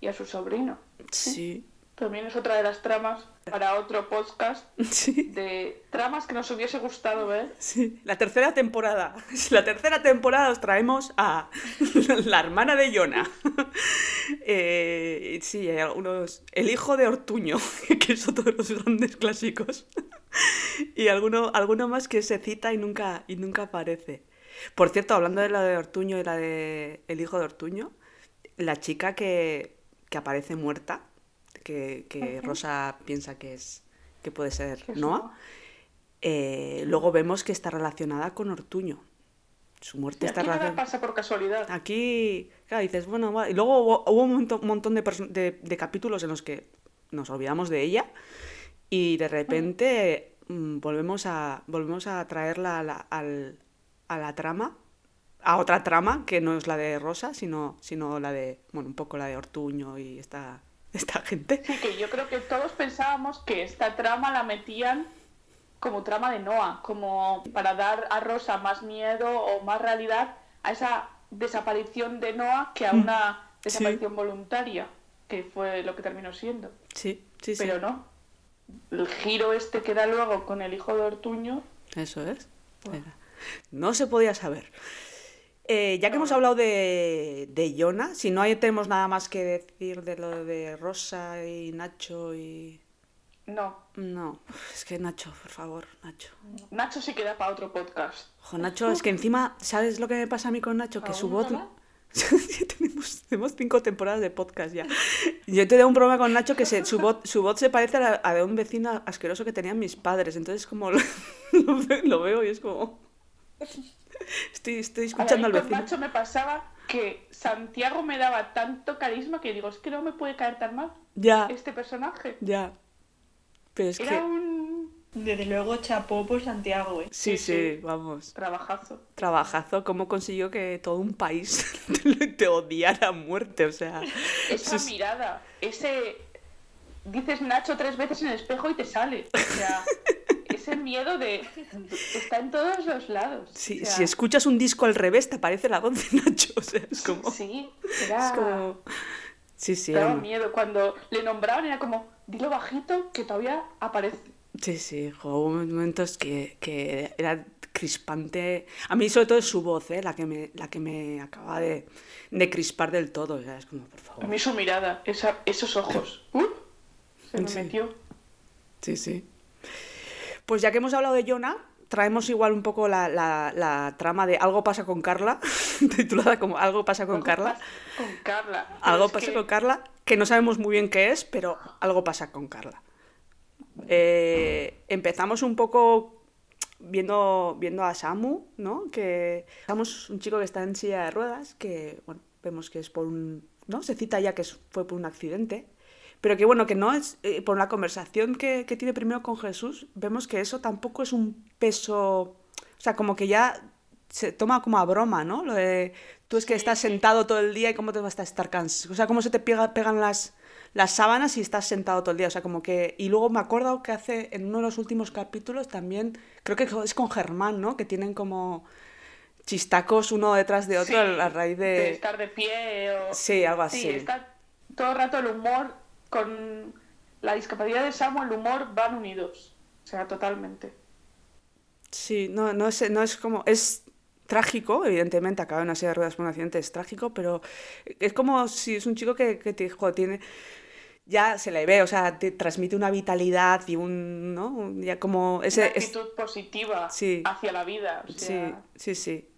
y a su sobrino. sí. También es otra de las tramas para otro podcast [LAUGHS] Sí, de tramas que nos hubiese gustado ver. sí. La tercera temporada. [LAUGHS] La tercera temporada os traemos a [LAUGHS] la hermana de Yona. Eh, sí, hay algunos. El hijo de Ortuño, que es otro de los grandes clásicos. [LAUGHS] Y alguno, alguno más que se cita y nunca, y nunca aparece. Por cierto, hablando de la de Ortuño y la de El hijo de Ortuño, la chica que, que aparece muerta, que, que Rosa piensa que es que puede ser Noah, eh, luego vemos que está relacionada con Ortuño. Su muerte está relacionada. pasa por casualidad. Aquí, claro, dices, bueno, va- y luego hubo, hubo un montón, montón de, perso- de- de capítulos en los que nos olvidamos de ella y de repente mm, volvemos a volvemos a traerla a la, al- a la trama, a otra trama que no es la de Rosa, sino, sino la de, bueno, un poco la de Ortuño y esta, [LAUGHS] esta gente. Sí, que yo creo que todos pensábamos que esta trama la metían como trama de Noah, como para dar a Rosa más miedo o más realidad a esa desaparición de Noah que a una desaparición voluntaria, que fue lo que terminó siendo. Sí, sí, sí. Pero no. El giro este que da luego con el hijo de Ortuño, Eso es. Era. No se podía saber. Eh, ya que hemos hablado de, de Yona, si no hay- tenemos nada más que decir de lo de Rosa y Nacho y... no. No, es que Nacho, por favor, Nacho. Nacho sí queda para otro podcast. Ojo, Nacho, es que encima, ¿sabes lo que me pasa a mí con Nacho? Que su ¿Aún voz... [LAUGHS] Ya tenemos, tenemos cinco temporadas de podcast ya. Yo tengo un problema con Nacho que se- su, voz, su voz se parece a la a de un vecino asqueroso que tenían mis padres. Entonces como [LAUGHS] lo, lo ve- lo veo y es como... Estoy, estoy A escuchando al mí con vecino. Nacho me pasaba que Santiago me daba tanto carisma que digo, es que no me puede caer tan mal Ya, este personaje. ya. Pero es Era que... un Desde luego chapó por Santiago, ¿eh? Sí, sí, sí, sí. vamos. trabajazo. Trabajazo, cómo consiguió que todo un país te, [LAUGHS] te odiara a muerte, o sea... [LAUGHS] Esa es- mirada, ese... Dices Nacho tres veces en el espejo y te sale. O sea, [LAUGHS] ese miedo de... Está en todos los lados. O sea, si escuchas un disco al revés, te aparece la voz de Nacho, o sea, es como... Sí, era... Es como... Sí, sí, Daba miedo. Cuando le nombraban era como, dilo bajito que todavía aparece. Sí, sí, hubo momentos que, que era crispante. A mí sobre todo es su voz, ¿eh? la, que me, la que me acaba de, de crispar del todo, o sea, es como, por A favor. mí su mirada, esa, esos ojos. ¡uh! se me Sí. metió. Sí, sí. Pues ya que hemos hablado de Jonah, traemos igual un poco la, la- la trama de Algo pasa con Carla, [LAUGHS] titulada como Algo pasa con Algo Carla. pasa Con Carla. Algo pasa que- con Carla, que no sabemos muy bien qué es, pero algo pasa con Carla. Eh, empezamos un poco viendo, viendo a Samu, ¿no? Que Samu es un chico que está en silla de ruedas, que, bueno, vemos que es por un... ¿no? Se cita ya que fue por un accidente, pero que, bueno, que no es... eh, por la conversación que, que tiene primero con Jesús, vemos que eso tampoco es un peso... O sea, como que ya se toma como a broma, ¿no? Lo de tú es que estás sentado todo el día y cómo te vas a estar cansado. O sea, cómo se te pega- pegan las, las sábanas y estás sentado todo el día. O sea, como que. Y luego me acuerdo que hace en uno de los últimos capítulos también, creo que es con Germán, ¿no? Que tienen como chistacos uno detrás de otro Sí, a raíz de de. estar de pie o... Sí, algo así. Sí, está todo el rato el humor con la discapacidad de Samu, el humor van unidos. O sea, totalmente. Sí, no, no es, no es como. Es trágico, evidentemente, acaba en una silla de ruedas por un accidente, es trágico, pero es como si es un chico que, que te, jo, tiene. Ya se le ve, o sea, te transmite una vitalidad y un. ¿no? Ya como. Ese, Una es- actitud positiva Sí. hacia la vida. O sí, sea, sí, sí.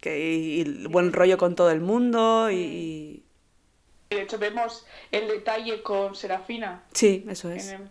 Que, y, y el buen rollo con todo el mundo y. y- De hecho, vemos el detalle con Serafina Sí, eso es. en el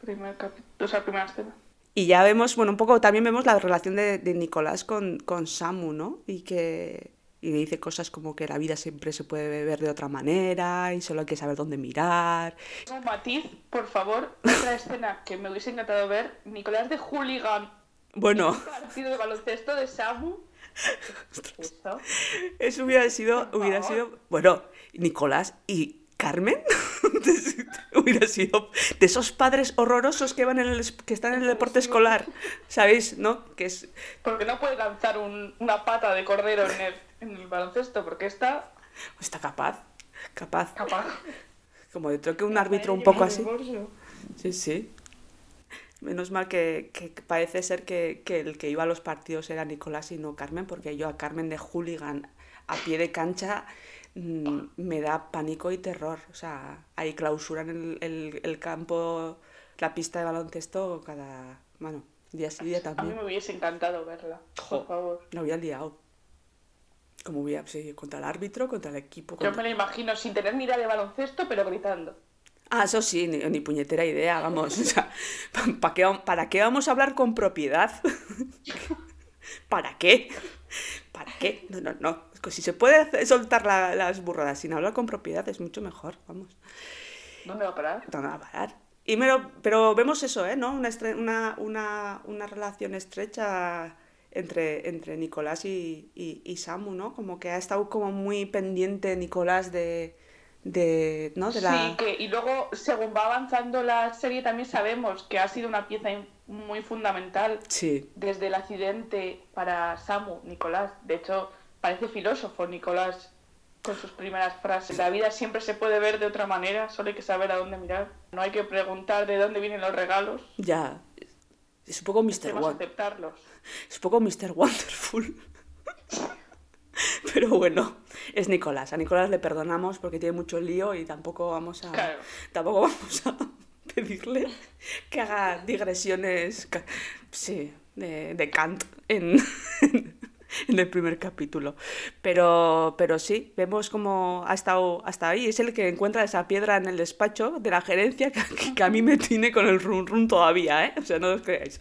primer capítulo, o sea, primera escena. Y ya vemos, bueno, un poco también vemos la relación de, de Nicolás con, con Samu, ¿no? Y que y dice cosas como que la vida siempre se puede ver de otra manera y solo hay que saber dónde mirar. Un matiz, por favor, otra escena que me hubiese encantado ver, Nicolás de Hooligan, Bueno, partido de baloncesto de Samu. [LAUGHS] Eso hubiera sido, hubiera sido, bueno, Nicolás y Carmen [LAUGHS] hubiera sido de esos padres horrorosos que van en el, que están en el deporte escolar, ¿sabéis? ¿No? Que es Porque no puede lanzar un- una pata de cordero en el, en el baloncesto, porque está está capaz, capaz, capaz. como yo creo que un árbitro un poco así. Sí, sí. Menos mal que, que parece ser que, que el que iba a los partidos era Nicolás y no Carmen, porque yo a Carmen de hooligan a pie de cancha me da pánico y terror. O sea, ahí clausuran el, el, el campo, la pista de baloncesto cada, bueno, día sí día A mí también. me hubiese encantado verla, Jo, por favor. Lo había liado. Como hubiera, sí, contra el árbitro, contra el equipo. Yo me la imagino sin tener ni idea de baloncesto, pero gritando. Ah, eso sí, ni, ni puñetera idea, vamos. O sea, [LAUGHS] ¿pa qué, ¿para qué vamos a hablar con propiedad? [LAUGHS] ¿Para qué? ¿Para qué? No, no, no. Es que Si se puede hacer- soltar la- las burradas sin hablar con propiedad es mucho mejor, vamos. ¿Dónde va a parar? ¿Dónde va a parar? Y mero- pero vemos eso, ¿eh? ¿No? Una, estre- una, una, una relación estrecha entre, entre Nicolás y, y, y Samu, ¿no? Como que ha estado como muy pendiente Nicolás de, de, ¿no? De la... Sí, que, y luego, según va avanzando la serie, también sabemos que ha sido una pieza muy fundamental Sí, desde el accidente para Samu, Nicolás. De hecho, parece filósofo Nicolás con sus primeras frases. La vida siempre se puede ver de otra manera, solo hay que saber a dónde mirar. No hay que preguntar de dónde vienen los regalos, ya. Es un poco Mr. debemos Won- aceptarlos. Es un poco Mr. Wonderful. [LAUGHS] Pero bueno, es Nicolás. A Nicolás le perdonamos porque tiene mucho lío y tampoco vamos a. Claro. Tampoco vamos a [LAUGHS] pedirle que haga digresiones. Sí, de, de Kant en, [LAUGHS] en el primer capítulo. Pero, pero sí, vemos como ha estado hasta ahí. Es el que encuentra esa piedra en el despacho de la gerencia que a mí me tiene con el run run todavía, ¿eh? O sea, no os creáis.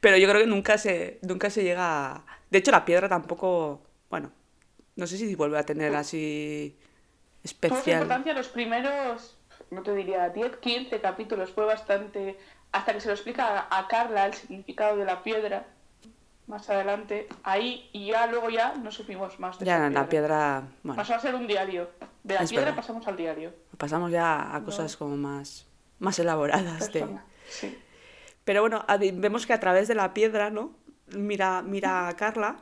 Pero yo creo que nunca se, nunca se llega a... De hecho, la piedra tampoco... Bueno, no sé si vuelve a tener así especial... importancia los primeros, no te diría 10, 15 capítulos, fue bastante. Hasta que se lo explica a, a Carla el significado de la piedra, más adelante, ahí, y ya luego ya no supimos más de Ya esa la piedra... Bueno, Pasó a ser un diario. De la Es piedra verdad. pasamos al diario. pasamos ya a cosas como más, más elaboradas. de-. Sí. Pero bueno, vemos que a través de la piedra, ¿no? Mira, mira a Carla,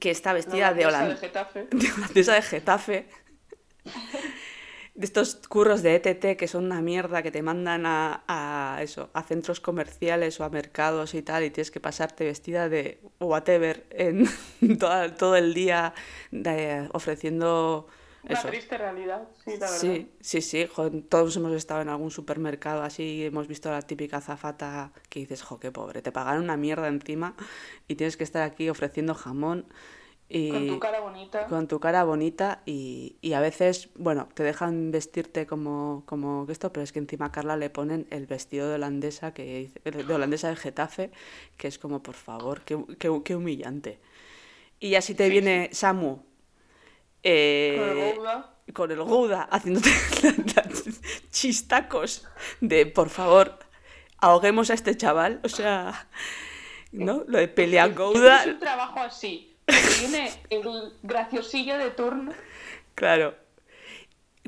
que está vestida de, holandesa holan- de [LAUGHS] de holandesa de Getafe. De estos curros de ETT que son una mierda, que te mandan a, a eso, a centros comerciales o a mercados y tal, y tienes que pasarte vestida de whatever en [LAUGHS] toda- todo el día de- ofreciendo Una eso. triste realidad, sí, la verdad. Sí, sí, sí, jo, todos hemos estado en algún supermercado así, hemos visto la típica azafata que dices, jo, qué pobre, te pagaron una mierda encima y tienes que estar aquí ofreciendo jamón y Con tu cara bonita. con tu cara bonita y, y a veces, bueno, te dejan vestirte como, como esto, pero es que encima a Carla le ponen el vestido de holandesa, que, de holandesa de Getafe, que es como, por favor, qué, qué- qué humillante. Y así te viene Samu. Eh, Con el Gouda. con el Gouda haciéndote [LAUGHS] chistacos de por favor ahoguemos a este chaval o sea ¿no? lo de pelea Es Gouda un trabajo así. que Viene el graciosillo de turno. claro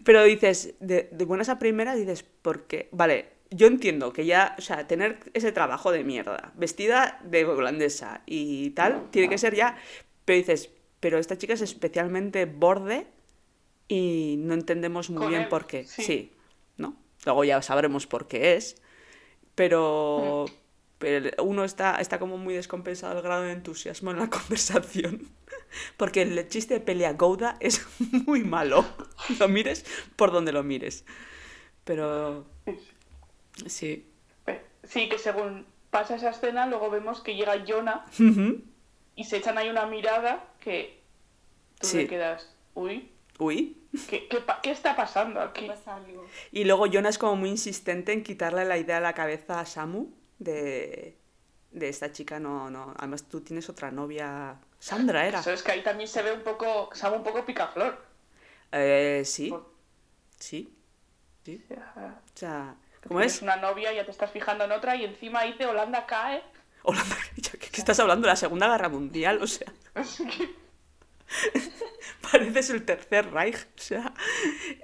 pero dices de, de buenas a primeras dices porque vale yo entiendo que ya o sea tener ese trabajo de mierda vestida de holandesa y tal tiene que ser ya pero dices pero esta chica es especialmente borde y no entendemos muy Con bien él, por qué. sí. Sí. ¿no? Luego ya sabremos por qué es, pero, Mm. pero uno está, está como muy descompensado el grado de entusiasmo en la [LAUGHS] conversación. Porque el chiste de pelea Gouda es [LAUGHS] muy malo. Lo mires por donde lo mires. Pero sí. Sí, que según pasa esa escena, luego vemos que llega Jonah Ujú. Y se echan ahí una mirada que tú Sí. te quedas, uy, Uy. ¿qué, qué, qué está pasando aquí? Pasa algo. Y luego Jonah es como muy insistente en quitarle la idea a la cabeza a Samu de, de esta chica no, no. Además tú tienes otra novia. Sandra era. Eso es que ahí también se ve un poco, ve un poco picaflor. Eh, sí, Por- sí, sí. o sea, ¿cómo tienes es? una novia, ya te estás fijando en otra y encima dice Holanda cae. Holanda, [LAUGHS] ¿qué, estás hablando de la Segunda Guerra Mundial? O sea, [LAUGHS] pareces el Tercer Reich. O sea,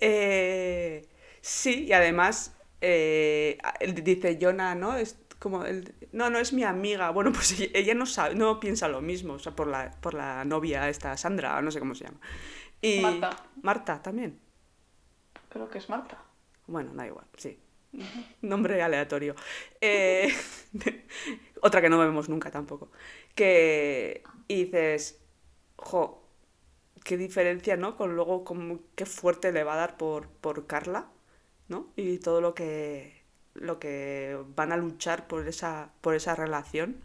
eh, sí, y además eh, dice Jonah, ¿no? Es como el- no, no es mi amiga. Bueno, pues ella, ella no sabe, no piensa lo mismo, o sea, por la, por la novia esta Sandra, no sé cómo se llama. Y Marta. Marta también. Creo que es Marta. Bueno, da igual, sí. [LAUGHS] Nombre aleatorio. Eh, [LAUGHS] otra que no vemos nunca tampoco. Que y dices, jo, qué diferencia, ¿no? Con luego como qué fuerte le va a dar por, por Carla, ¿no? Y todo lo que lo que van a luchar por esa, por esa relación.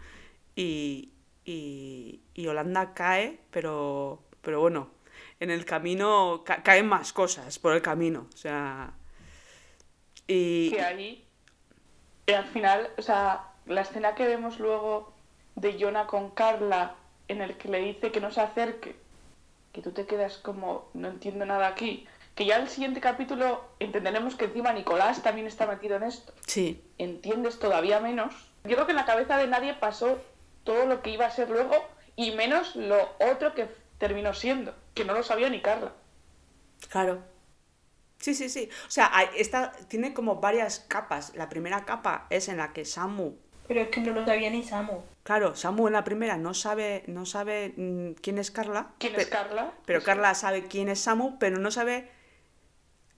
Y, y, y Holanda cae, pero, pero bueno, en el camino ca- caen más cosas por el camino. O sea. Y. que ahí, y al final, o sea, la escena que vemos luego de Jonah con Carla, en el que le dice que no se acerque, que tú te quedas como, no entiendo nada aquí, que ya el siguiente capítulo entenderemos que encima Nicolás también está metido en esto, Sí, entiendes todavía menos. Yo creo que en la cabeza de nadie pasó todo lo que iba a ser luego y menos lo otro que terminó siendo, que no lo sabía ni Carla. claro. Sí, sí, sí. O sea, hay- esta tiene como varias capas. La primera capa es en la que Samu. Pero es que no lo sabía ni Samu. Claro, Samu en la primera no sabe, no sabe mm, quién es Carla. ¿Quién es Carla? Pero Sí. Carla sabe quién es Samu, pero no sabe,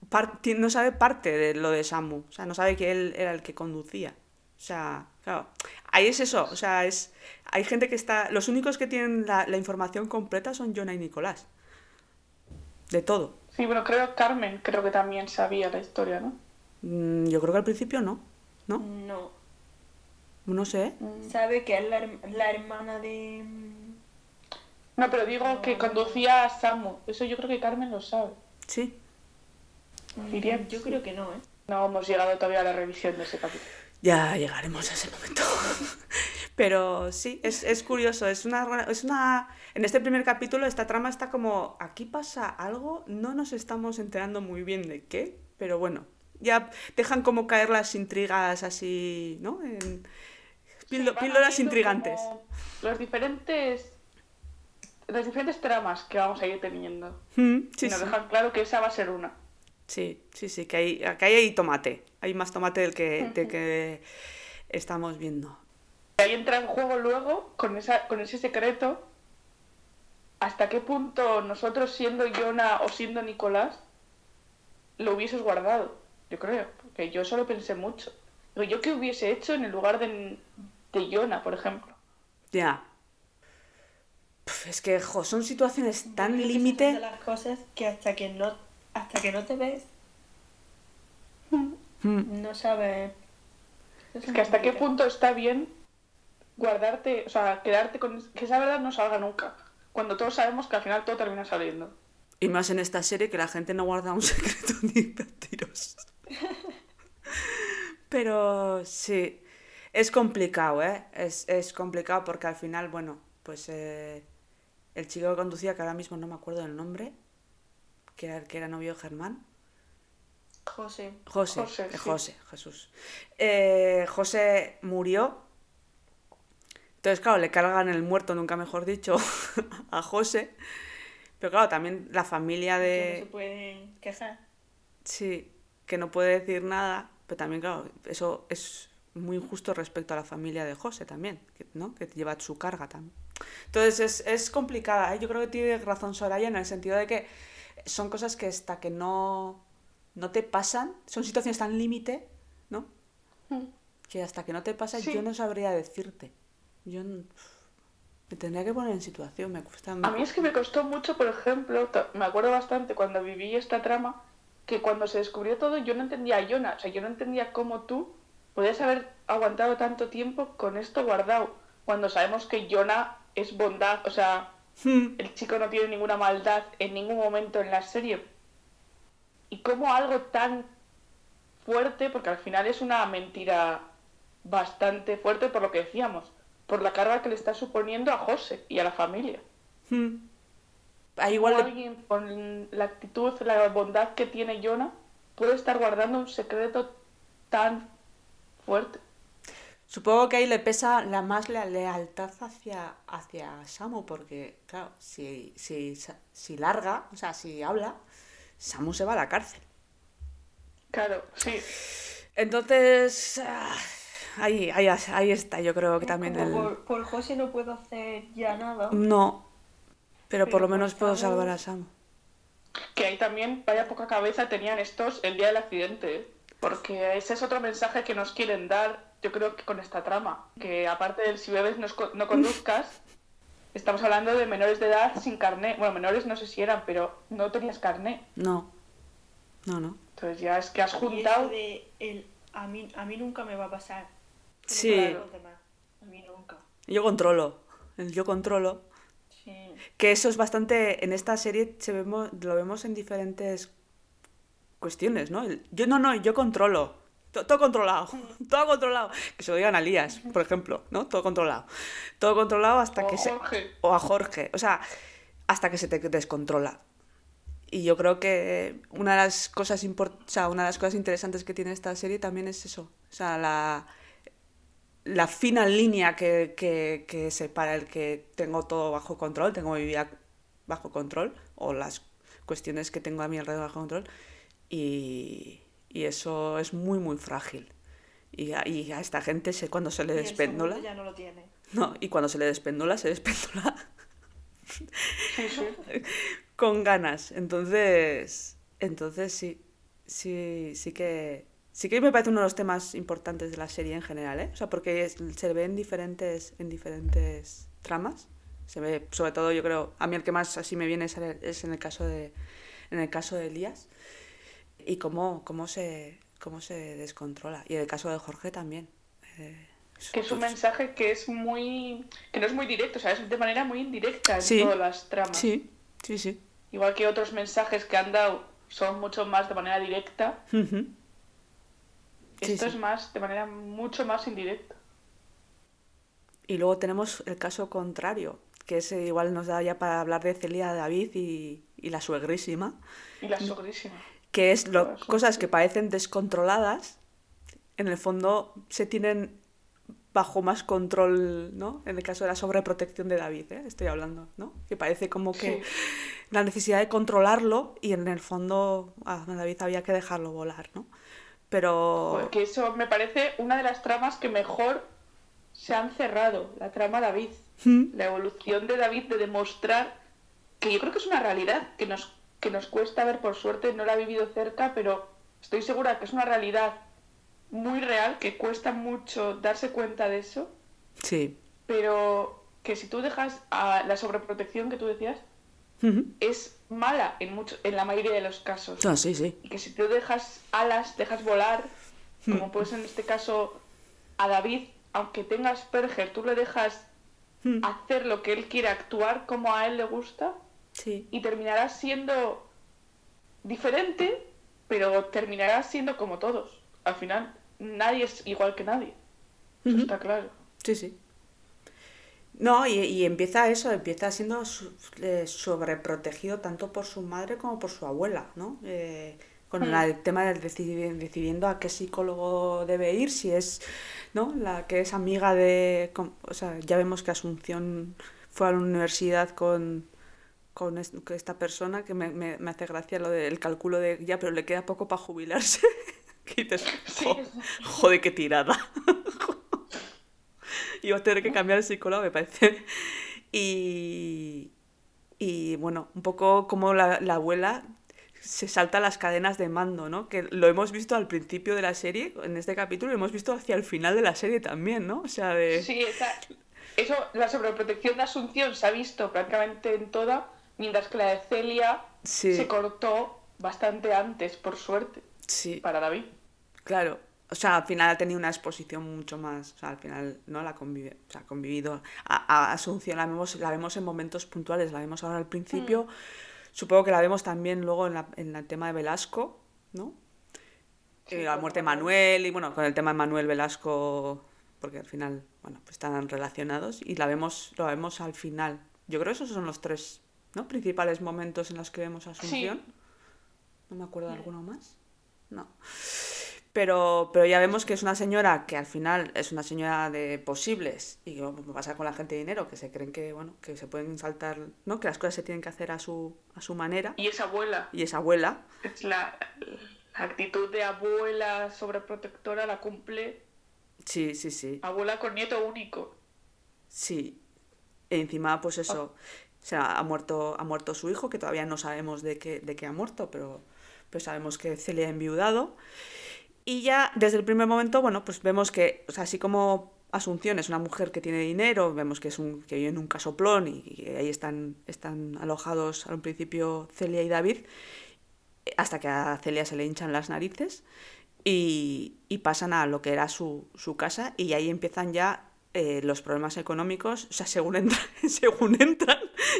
par- no sabe parte de lo de Samu. O sea, no sabe que él era el que conducía. O sea, claro. Ahí es eso. O sea, es. Hay gente que está. Los únicos que tienen la, la información completa son Jonah y Nicolás. De todo. Sí, bueno, creo que Carmen creo que también sabía la historia, ¿no? Mm, yo creo que al principio no. ¿No? No. No sé. Sabe que es la, la hermana de... mm, No, pero digo que conducía a Samu. Eso yo creo que Carmen lo sabe. Sí. Diría- Yo creo que no, ¿eh? No hemos llegado todavía a la revisión de ese capítulo. Ya llegaremos a ese momento. [LAUGHS] Pero sí, es, es curioso. Es una, es una. En este primer capítulo, esta trama está como. Aquí pasa algo, no nos estamos enterando muy bien de qué, pero bueno. Ya dejan como caer las intrigas así, ¿no? En- píldoras intrigantes. Los diferentes. Las diferentes tramas que vamos a ir teniendo. Mm, sí, y nos sí. dejan claro que esa va a ser una. Sí, sí, sí, que hay, que hay tomate. Hay más tomate del que, [LAUGHS] del que estamos viendo. Ahí entra en juego luego, con, esa, con ese secreto, hasta qué punto nosotros, siendo Jonah o siendo Nicolás, lo hubieses guardado. Yo creo, porque yo solo pensé mucho. Digo, ¿yo qué hubiese hecho en el lugar de, de Jonah, por ejemplo? Ya. Pf, Es que, jo, son situaciones tan límite. de las cosas que hasta que no, hasta que no te ves, Mm. no sabes... Es que hasta qué punto está bien guardarte, o sea, quedarte con... Que esa verdad no salga nunca. Cuando todos sabemos que al final todo termina saliendo. Y más en esta serie que la gente no guarda un [LAUGHS] secreto ni mentirosos. [LAUGHS] Pero sí, es complicado, ¿eh? Es, es complicado porque al final, bueno, pues eh, el chico que conducía, que ahora mismo no me acuerdo del nombre, que era el que era novio de Germán. José. José, José, eh, sí. José, Jesús. Eh, José murió. Entonces, claro, le cargan el muerto, nunca mejor dicho, [LAUGHS] a José. Pero claro, también la familia Que no de... se pueden quejar. Sí, que no puede decir nada, pero también, claro, eso es muy injusto respecto a la familia de José también, ¿no? Que lleva su carga también. Entonces es, es complicada, ¿eh? Yo creo que tiene razón Soraya en el sentido de que son cosas que hasta que no, no te pasan, son situaciones tan límite, ¿no? Que hasta que no te pasa Sí. yo no sabría decirte. Yo me tendría que poner en situación, me cuesta... A mí es que me costó mucho, por ejemplo, me acuerdo bastante cuando viví esta trama, que cuando se descubrió todo yo no entendía a Jonah, o sea, yo no entendía cómo tú podías haber aguantado tanto tiempo con esto guardado, cuando sabemos que Jonah es bondad, o sea, Hmm, el chico no tiene ninguna maldad en ningún momento en la serie. Y cómo algo tan fuerte, porque al final es una mentira bastante fuerte por lo que decíamos, por la carga que le está suponiendo a José y a la familia. hmm. Igual alguien con la actitud, la bondad que tiene Jonah puede estar guardando un secreto tan fuerte. Supongo que ahí le pesa la más la lealtad hacia, hacia Samu, porque, claro, si, si, si larga, o sea, si habla, Samu se va a la cárcel. Claro, sí. Entonces, ah, ahí, ahí, ahí está, yo creo que también el... por, por José no puedo hacer ya nada. No, pero por lo menos puedo salvar a Samu. Que ahí también, vaya poca cabeza tenían estos el día del accidente. Porque ese es otro mensaje que nos quieren dar, yo creo que con esta trama. Que aparte del si bebes no, conduzcas, [LAUGHS] estamos hablando de menores de edad sin carné. Bueno, menores no sé si eran, pero no tenías carné. No. No, no. Entonces ya es que has Y juntado. eso de el, a, mí, a mí nunca me va a pasar. Sí. para los demás, A mí nunca. Yo controlo. Yo controlo. Sí. Que eso es bastante. En esta serie se vemos, lo vemos en diferentes cuestiones, ¿no? Yo no, no, yo controlo. To- Todo controlado. [LAUGHS] Todo controlado. Que se lo digan a Lías, por ejemplo, ¿no? Todo controlado. Todo controlado hasta O que se. Jorge. O a Jorge. O sea, hasta que se te descontrola. Y yo creo que una de las cosas import- o sea, una de las cosas interesantes que tiene esta serie también es eso. O sea, la, la fina línea que, que, que separa el que tengo todo bajo control, tengo mi vida bajo control, o las cuestiones que tengo a mi alrededor bajo control, y, y eso es muy, muy frágil. Y a, y a esta gente se, cuando se le despendula, ya no lo tiene. [LAUGHS] no, y cuando se le despendula, se despendula [LAUGHS] [LAUGHS] con ganas. Entonces, entonces sí, sí, sí que, sí que me parece uno de los temas importantes de la serie en general, ¿eh? O sea, porque es- se ve en diferentes, en diferentes tramas. Se ve, sobre todo, yo creo, a mí el que más así me viene es, el- es en el caso de, en el caso de Elías y cómo, cómo se, cómo se descontrola. Y en el caso de Jorge también. Eh, Que es un mensaje que es muy. que no es muy directo, o sea, es de manera muy indirecta en Sí. todas las tramas. Sí, sí, sí. Igual que otros mensajes que han dado son mucho más de manera directa, Ujú. Sí, esto sí. es más de manera mucho más indirecta. Y luego tenemos el caso contrario, que es eh, igual nos da ya para hablar de Celia David y, y la suegrísima, Y la sogrísima. que es lo- sí. cosas que parecen descontroladas, en el fondo se tienen bajo más control, ¿no? En el caso de la sobreprotección de David, ¿eh? estoy hablando, ¿no? Que parece como que Sí. la necesidad de controlarlo y en el fondo a David había que dejarlo volar, ¿no? Pero... Porque eso me parece una de las tramas que mejor se han cerrado, la trama David. Mm, La evolución de David de demostrar que yo creo que es una realidad que nos, que nos cuesta ver, por suerte no la he vivido cerca, pero estoy segura que es una realidad muy real, que cuesta mucho darse cuenta de eso, Sí. pero que si tú dejas a la sobreprotección que tú decías, es mala en, mucho, en la mayoría de los casos. No, sí, sí. Y que si tú dejas alas, dejas volar, como pues en este caso a David, aunque tenga Asperger, tú le dejas Mm, hacer lo que él quiere, actuar como a él le gusta, Sí. y terminarás siendo diferente, pero terminarás siendo como todos. Al final, nadie es igual que nadie. Eso está claro. Sí, sí. No, y, y empieza eso, empieza siendo su- eh, sobreprotegido tanto por su madre como por su abuela, ¿no? Eh, con Mm. la- el tema de decidir- decidiendo a qué psicólogo debe ir, si es, ¿no? La que es amiga de... O sea, ya vemos que Asunción fue a la universidad con, con es- con esta persona, que me, me- me hace gracia lo del cálculo de, ya, pero le queda poco para jubilarse. [LAUGHS] Que dices, Sí, "Jo- joder, qué tirada. [LAUGHS] [LAUGHS] Iba a tener que cambiar el psicólogo, me parece. [LAUGHS] Y, y bueno, un poco como la, la abuela se salta las cadenas de mando, ¿no? Que lo hemos visto al principio de la serie, en este capítulo, lo hemos visto hacia el final de la serie también, ¿no? O sea, de... Sí, esa- eso, la sobreprotección de Asunción se ha visto prácticamente en toda, mientras que la de Celia Sí. se cortó bastante antes, por suerte, Sí, para David. claro. O sea, al final ha tenido una exposición mucho más. O sea, al final no la convive, o sea, ha convivido. A, a Asunción la vemos, la vemos en momentos puntuales, la vemos ahora al principio. Supongo que la vemos también luego en, la, en el tema de Velasco, ¿no? Sí, Eh, la muerte de Manuel. Y bueno, con el tema de Manuel Velasco, porque al final, bueno, pues están relacionados y la vemos, lo vemos al final. Yo creo que esos son los tres, ¿no? Principales momentos en los que vemos a Asunción. No me acuerdo de alguno más. No. Pero, pero ya vemos que es una señora que al final es una señora de posibles y que bueno, pasa con la gente de dinero, que se creen que, bueno, que se pueden saltar, ¿no? Que las cosas se tienen que hacer a su, a su manera. Y esa abuela, Y es abuela. es la, la actitud de abuela sobreprotectora la cumple Sí, sí, sí. abuela con nieto único. Sí. E encima, pues eso, o sea, ha muerto, ha muerto su hijo, que todavía no sabemos de qué, de qué ha muerto, pero pues sabemos que Celia ha enviudado. Y ya desde el primer momento, bueno, pues vemos que, o sea, así como Asunción es una mujer que tiene dinero, vemos que es un que vive en un casoplón y, y ahí están, están alojados al principio Celia y David, hasta que a Celia se le hinchan las narices y, y pasan a lo que era su, su casa y ahí empiezan ya eh, los problemas económicos, o sea, según entran, [LAUGHS] según entran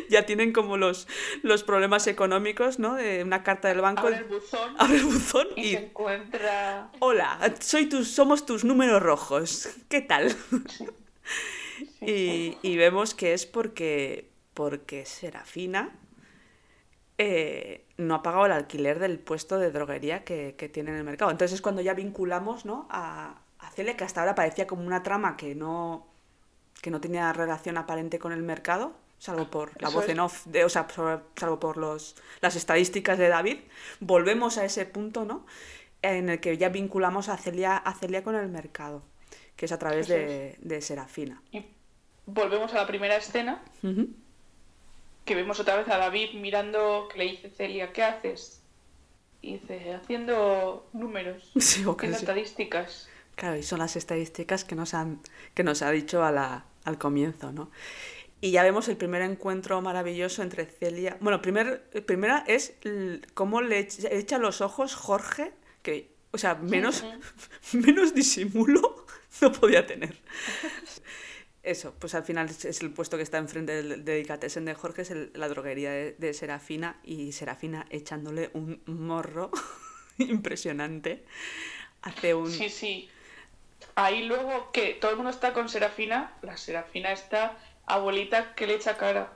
ya tienen como los, los problemas económicos, ¿no? De una carta del banco. Abre el buzón. [LAUGHS] Abre el buzón Y y... se encuentra. Hola, soy tus, somos tus números rojos. ¿Qué tal? Sí. [LAUGHS] Y, y vemos que es porque, porque Serafina eh, no ha pagado el alquiler del puesto de droguería que, que tiene en el mercado. Entonces es cuando ya vinculamos ¿no? a Celia, que hasta ahora parecía como una trama que no, que no tenía relación aparente con el mercado, salvo por la Eso voz es. en off, de, o sea, salvo por los, las estadísticas de David. Volvemos a ese punto, ¿no? En el que ya vinculamos a Celia, a Celia con el mercado, que es a través de, de Serafina. Y volvemos a la primera escena, que vemos otra vez a David mirando, que le dice Celia, ¿qué haces? Y dice, haciendo números, [LAUGHS] Sí, haciendo estadísticas. Claro, y son las estadísticas que nos han que nos ha dicho a la- al comienzo, ¿no? Y ya vemos el primer encuentro maravilloso entre Celia. Bueno, primer, primera es cómo le echa, los ojos Jorge, que, o sea, menos, [LAUGHS] menos disimulo [LAUGHS] no podía tener. Eso, pues al final es, es el puesto que está enfrente del delicatessen de Jorge, es el- la droguería de, de Serafina, y Serafina echándole un morro [LAUGHS] impresionante. Hace un... Sí, sí. Ahí luego que todo el mundo está con Serafina, la Serafina está abuelita que le echa cara.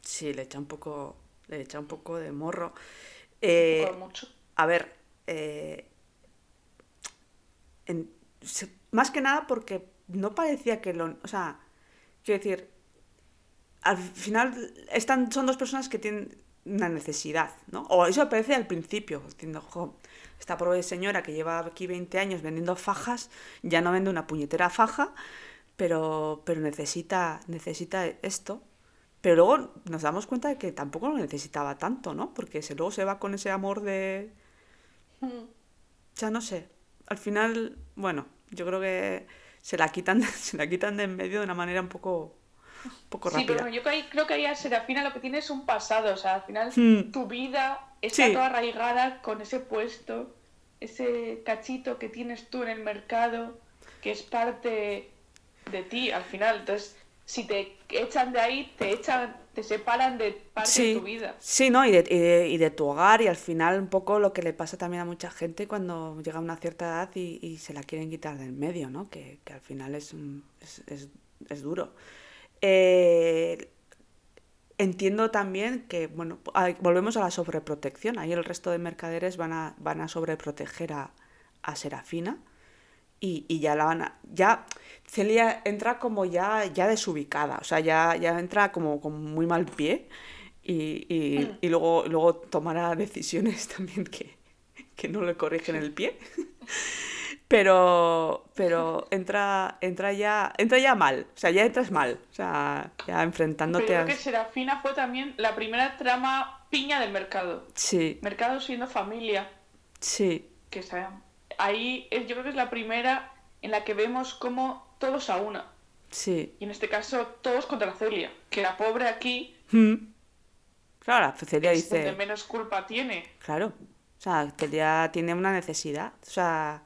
Sí, le echa un poco, le echa un poco de morro. Eh, por mucho. a ver, eh, en- más que nada porque no parecía que lo... O sea, quiero decir, al final están, son dos personas que tienen una necesidad, ¿no? O eso parece al principio, diciendo, jo, esta pobre señora que lleva aquí 20 años vendiendo fajas, ya no vende una puñetera faja, pero, pero necesita, necesita esto. Pero luego nos damos cuenta de que tampoco lo necesitaba tanto, ¿no? Porque se, luego se va con ese amor de... Ya no sé. Al final, bueno, yo creo que se la quitan, [LAUGHS] se la quitan de en medio de una manera un poco, un poco Sí, rápida. pero yo creo, que ahí a Serafina lo que tiene es un pasado, o sea, al final Hmm. tu vida está Sí. toda arraigada con ese puesto, ese cachito que tienes tú en el mercado, que es parte de ti al final. Entonces, si te echan de ahí, te echan, te separan de parte Sí, de tu vida. sí, ¿no? Y de, y, de, y de tu hogar y al final un poco lo que le pasa también a mucha gente cuando llega a una cierta edad y, y se la quieren quitar del medio, ¿no? Que, que al final es, un- es, es- es duro. Eh, entiendo también que, bueno, volvemos a la sobreprotección. Ahí el resto de mercaderes van a, van a sobreproteger a, a Serafina y, y ya la van a, ya Celia entra como ya, ya desubicada, o sea, ya, ya entra como con muy mal pie y, y, Mm. y luego, luego tomará decisiones [LAUGHS] también que, que no le corrigen el pie. [LAUGHS] Pero, pero entra, entra ya, entra ya mal, o sea, ya entras mal, o sea, ya Pero enfrentándote creo a... que Serafina fue también la primera trama piña del mercado. Sí, Mercado siendo familia, sí, que sea. Ahí es- yo creo que es la primera en la que vemos como todos a una. sí. Y en este caso, todos contra Celia. Que la pobre aquí Mm. Claro, la Celia es donde dice... menos culpa tiene. Claro, o sea, ya tiene una necesidad, o sea,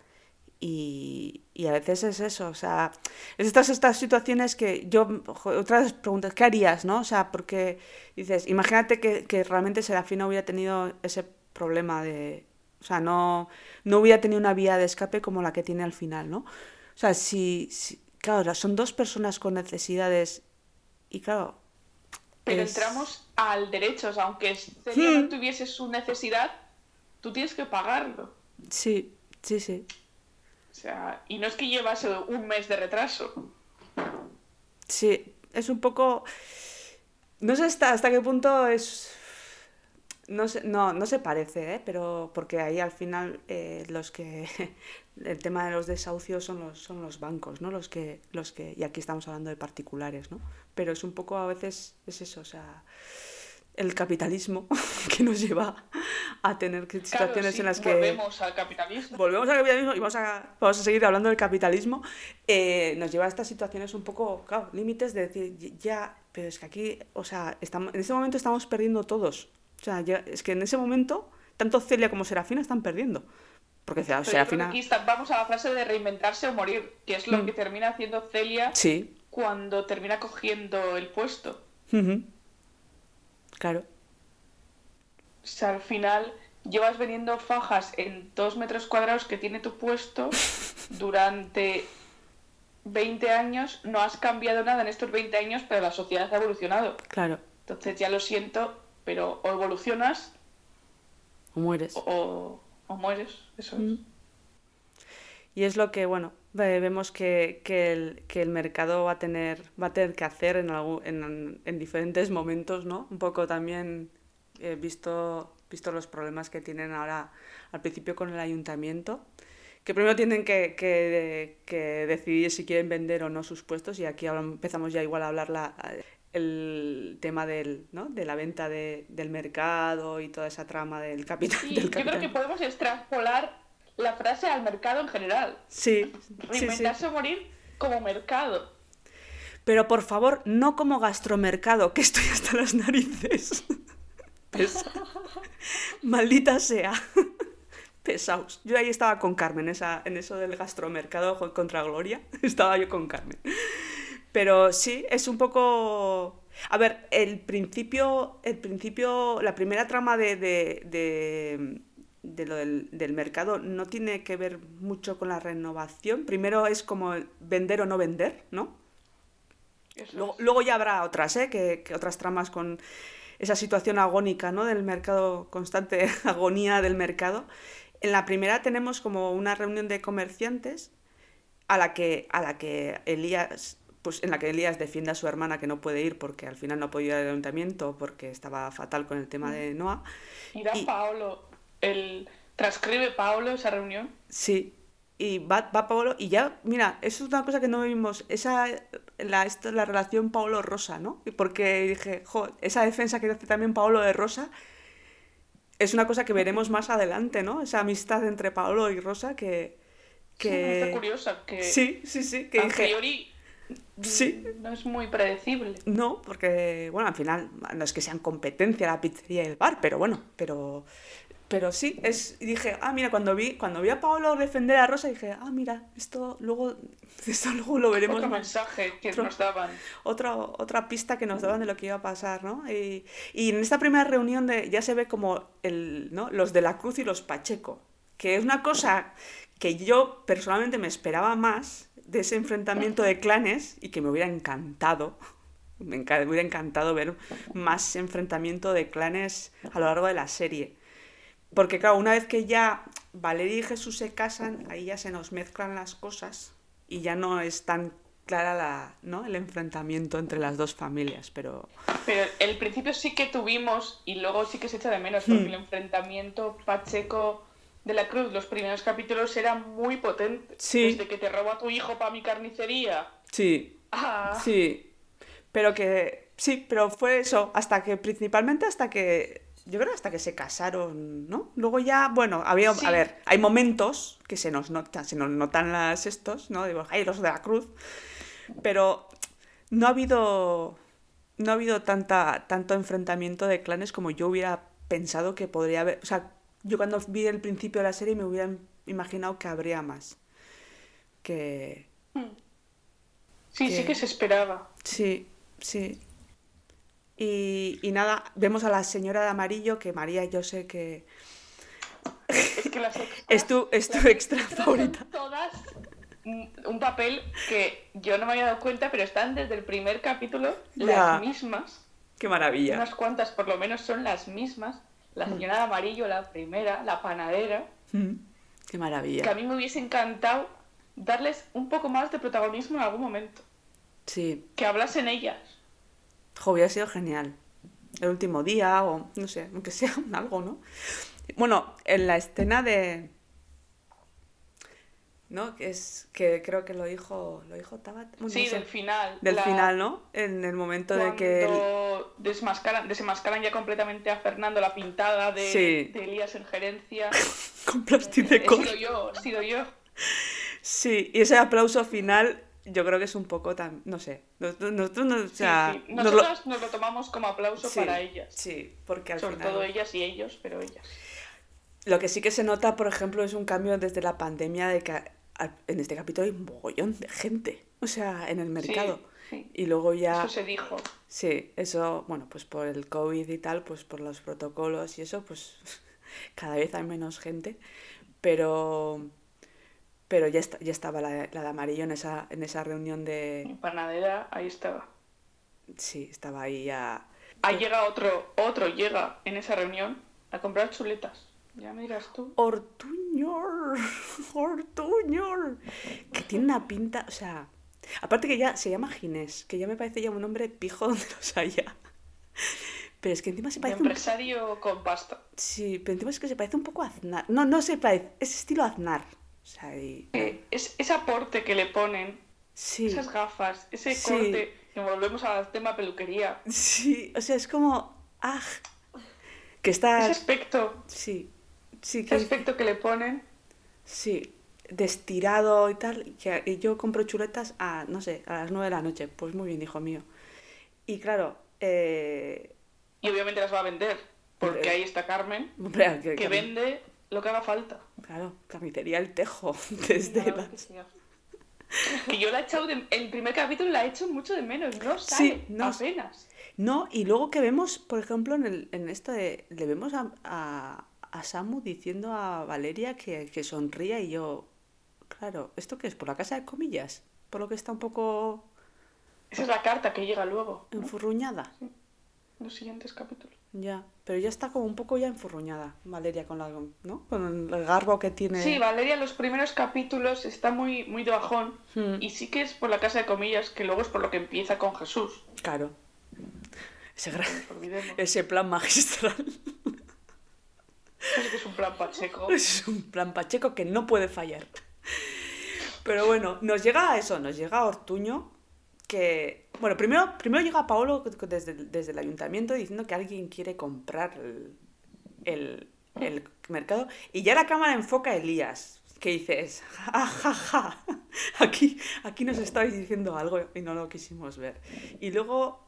y, y a veces es eso, o sea, es estas, estas situaciones que yo, jo, otras preguntas, ¿qué harías, no? O sea, porque dices, imagínate que, que realmente Serafina hubiera tenido ese problema de, o sea, no, no hubiera tenido una vía de escape como la que tiene al final, ¿no? O sea, si, si claro, son dos personas con necesidades y claro... Pero es- entramos al derecho. O sea, aunque Celia Hmm. tuviese su necesidad, tú tienes que pagarlo. Sí, sí, sí. O sea, y no es que llevase un mes de retraso. Sí, es un poco... No sé hasta, hasta qué punto es... No, sé- no, no se parece, ¿eh? Pero porque ahí al final eh, los que... [LAUGHS] El tema de los desahucios son los, son los bancos, ¿no? Los que, los que... Y aquí estamos hablando de particulares, ¿no? Pero es un poco a veces... Es eso, o sea... El capitalismo [LAUGHS] que nos lleva a tener que- Claro, situaciones sí, en las que... volvemos al capitalismo. Volvemos al capitalismo y vamos a, vamos a seguir hablando del capitalismo. eh, nos lleva a estas situaciones un poco, claro, límites de decir, "Y- ya, pero es que aquí, o sea, estamos, en ese momento estamos perdiendo todos. O sea, ya- es que en ese momento, tanto Celia como Serafina están perdiendo. Porque o Serafina... aquí está- vamos a la frase de reinventarse o morir, que es lo Mm. que termina haciendo Celia Sí, cuando termina cogiendo el puesto. ujú. Claro. O sea, al final llevas vendiendo fajas en dos metros cuadrados que tiene tu puesto [LAUGHS] durante 20 años. No has cambiado nada en estos 20 años, pero la sociedad ha evolucionado. Claro, Entonces ya lo siento, pero o evolucionas o mueres. o, o mueres. Eso es. Y es lo que, bueno, ve- vemos que, que el, que el mercado va a tener, va a tener que hacer en, algún- en, en diferentes momentos, ¿no? Un poco también eh, visto, visto los problemas que tienen ahora al principio con el ayuntamiento, que primero tienen que, que- que decidir si quieren vender o no sus puestos y aquí ahora empezamos ya igual a hablar la, el tema del, ¿no? de la venta de- del mercado y toda esa trama del capital. Sí, del yo creo que capital. podemos extrapolar la frase al mercado en general. Sí, sí, sí. Reinventarse o morir como mercado. Pero por favor, no como gastromercado, que estoy hasta las narices. Pesa- [LAUGHS] Maldita sea. Pesaos. Yo ahí estaba con Carmen, esa, en eso del gastromercado contra Gloria. [LAUGHS] Estaba yo con Carmen. Pero sí, es un poco. A ver, el principio. El principio. La primera trama de, de, de, de lo del, del mercado no tiene que ver mucho con la renovación. Primero es como vender o no vender, ¿no? Luego, luego ya habrá otras, ¿eh? Que, que otras tramas con esa situación agónica, ¿no? Del mercado, constante [LAUGHS] agonía del mercado. En la primera tenemos como una reunión de comerciantes a la que, a la que Elías, pues en la que Elías defiende a su hermana que no puede ir porque al final no ha podido ir al ayuntamiento porque estaba fatal con el tema de Noah. Y- Paolo, el transcribe Paolo esa reunión. Sí, y va, va Paolo, y ya, mira, eso es una cosa que no vimos, esa, la, esto, la relación Paolo-Rosa, ¿no? Porque dije, jo, esa defensa que hace también Paolo de Rosa es una cosa que veremos más adelante, ¿no? Esa amistad entre Paolo y Rosa que... Sí, me está que... curiosa, que Sí, sí, sí, que a dije... priori Sí. no es muy predecible. No, porque, bueno, al final no es que sean competencia la pizzería y el bar, pero bueno, pero, pero sí, es, y dije, ah, mira, cuando vi, cuando vi a Paolo defender a Rosa, dije, ah, mira, esto luego, [LAUGHS] esto luego lo veremos Otro más. mensaje que Otro- nos daban. Otra, otra pista que nos daban de lo que iba a pasar, ¿no? Y, y en esta primera reunión de, ya se ve como el, ¿no? los de la Cruz y los Pacheco, que es una cosa que yo personalmente me esperaba más de ese enfrentamiento de clanes y que me hubiera encantado, [LAUGHS] me, me hubiera encantado ver más enfrentamiento de clanes a lo largo de la serie. Porque claro, una vez que ya Valeria y Jesús se casan, ahí ya se nos mezclan las cosas y ya no es tan clara la, ¿no? el enfrentamiento entre las dos familias, pero Pero el principio sí que tuvimos y luego sí que se echa de menos porque Hmm. el enfrentamiento Pacheco de la Cruz, los primeros capítulos eran muy potentes. Sí. Desde que te robo a tu hijo para mi carnicería. sí, Ah, sí, pero que sí, pero fue eso, hasta que principalmente hasta que yo creo hasta que se casaron, ¿no? Luego ya, bueno, había, Sí. a ver, hay momentos que se nos notan, se nos notan las estos, ¿no? Digo, ay, los de la cruz, pero no ha habido no ha habido tanta tanto enfrentamiento de clanes como yo hubiera pensado que podría haber, o sea, yo cuando vi el principio de la serie me hubiera imaginado que habría más. Que sí, que- sí que se esperaba. Sí, sí. Y, y nada, vemos a la señora de amarillo, que María yo sé que Es que las extras, es tu, es tu extra favorita. Todas un papel que yo no me había dado cuenta, pero están desde el primer capítulo Ya. las mismas. Qué maravilla. Unas cuantas por lo menos son las mismas. La señora de amarillo, la primera, la panadera. Mm, Qué Que a maravilla. mí me hubiese encantado darles un poco más de protagonismo en algún momento. Sí, Que hablasen ellas. Jo, hubiera sido genial. El último día o no sé, aunque sea [LAUGHS] un algo, ¿no? Bueno, en la escena de ¿no? Que es que creo que lo dijo, lo dijo Tabat. Bueno, Sí, no sé. del final. Del la- final, ¿no? En el momento de que... Cuando desmascaran, desenmascaran ya completamente a Fernando la pintada de, Sí. de Elías en gerencia. [LAUGHS] Con plastic de He sido yo, he sido yo. Sí, y ese aplauso final yo creo que es un poco tan... No sé. Nosotros, nosotros no, o Sí, sea, sí. nos lo- nos lo tomamos como aplauso Sí, para ellas. Sí, porque al Sobre final... todo ellas y ellos, pero ellas. Lo que sí que se nota, por ejemplo, es un cambio desde la pandemia de que en este capítulo hay un mogollón de gente. O sea, en el mercado. Y luego ya... Eso se dijo. Sí, eso, bueno, pues por el COVID y tal, pues por los protocolos y eso, pues [LAUGHS] cada vez hay menos gente. Pero, pero ya, está, ya estaba la, la de amarillo en esa, en esa reunión de... Panadera, ahí estaba. Sí, estaba ahí ya... Ahí llega otro, otro llega en esa reunión a comprar chuletas. Ya me dirás tú. Ortuñor, [LAUGHS] Ortuñor, que tiene una pinta, o sea, aparte que ya se llama Ginés, que ya me parece ya un nombre pijo [LAUGHS] donde los haya. Pero es que encima se De parece un... empresario con pasta. Sí, pero encima es que se parece un poco a Aznar. No, no se parece, es estilo Aznar. O sea, y... Eh, es, ese aporte que le ponen, Sí, esas gafas, ese Sí. corte, que volvemos al tema peluquería. sí, o sea, es como... ¡Ah! Que está... Ese aspecto, Sí, sí, ese que... aspecto que le ponen. Sí, de estirado y tal. y Que y yo compro chuletas a, no sé, a las nueve de la noche. Pues muy bien, hijo mío. Y claro, eh... Y obviamente las va a vender. Porque ahí está Carmen, hombre, que, que que- vende lo que haga falta. Claro, carnicería El Tejo. [LAUGHS] Desde las- que sí. Que yo la he echado de, el primer capítulo la he hecho mucho de menos, no sale no. apenas. No, y luego que vemos, por ejemplo, en, el, en esto de... Le vemos a, a, a Samu diciendo a Valeria que, que sonría y yo... Claro, ¿esto qué es? ¿Por la casa de comillas? ¿Por lo que está un poco Esa es la carta que llega luego, enfurruñada? en los siguientes capítulos. Ya, pero ya está como un poco ya enfurruñada Valeria con la, ¿no? Con el garbo que tiene. Sí, Valeria en los primeros capítulos está muy, muy de bajón. Hmm. Y sí que es por la casa de comillas, que luego es por lo que empieza con Jesús. Claro. Ese, gran- ese plan magistral que es un plan pacheco. es un plan pacheco que no puede fallar. Pero bueno, nos llega a eso, nos llega a Ortuño, que... Bueno, primero, primero llega Paolo desde, el- desde el ayuntamiento diciendo que alguien quiere comprar el, el, el mercado. Y ya la cámara enfoca a Elías, que dices, [LAUGHS] ja, ja, ja, aquí, aquí nos estabais diciendo algo y no lo quisimos ver. Y luego,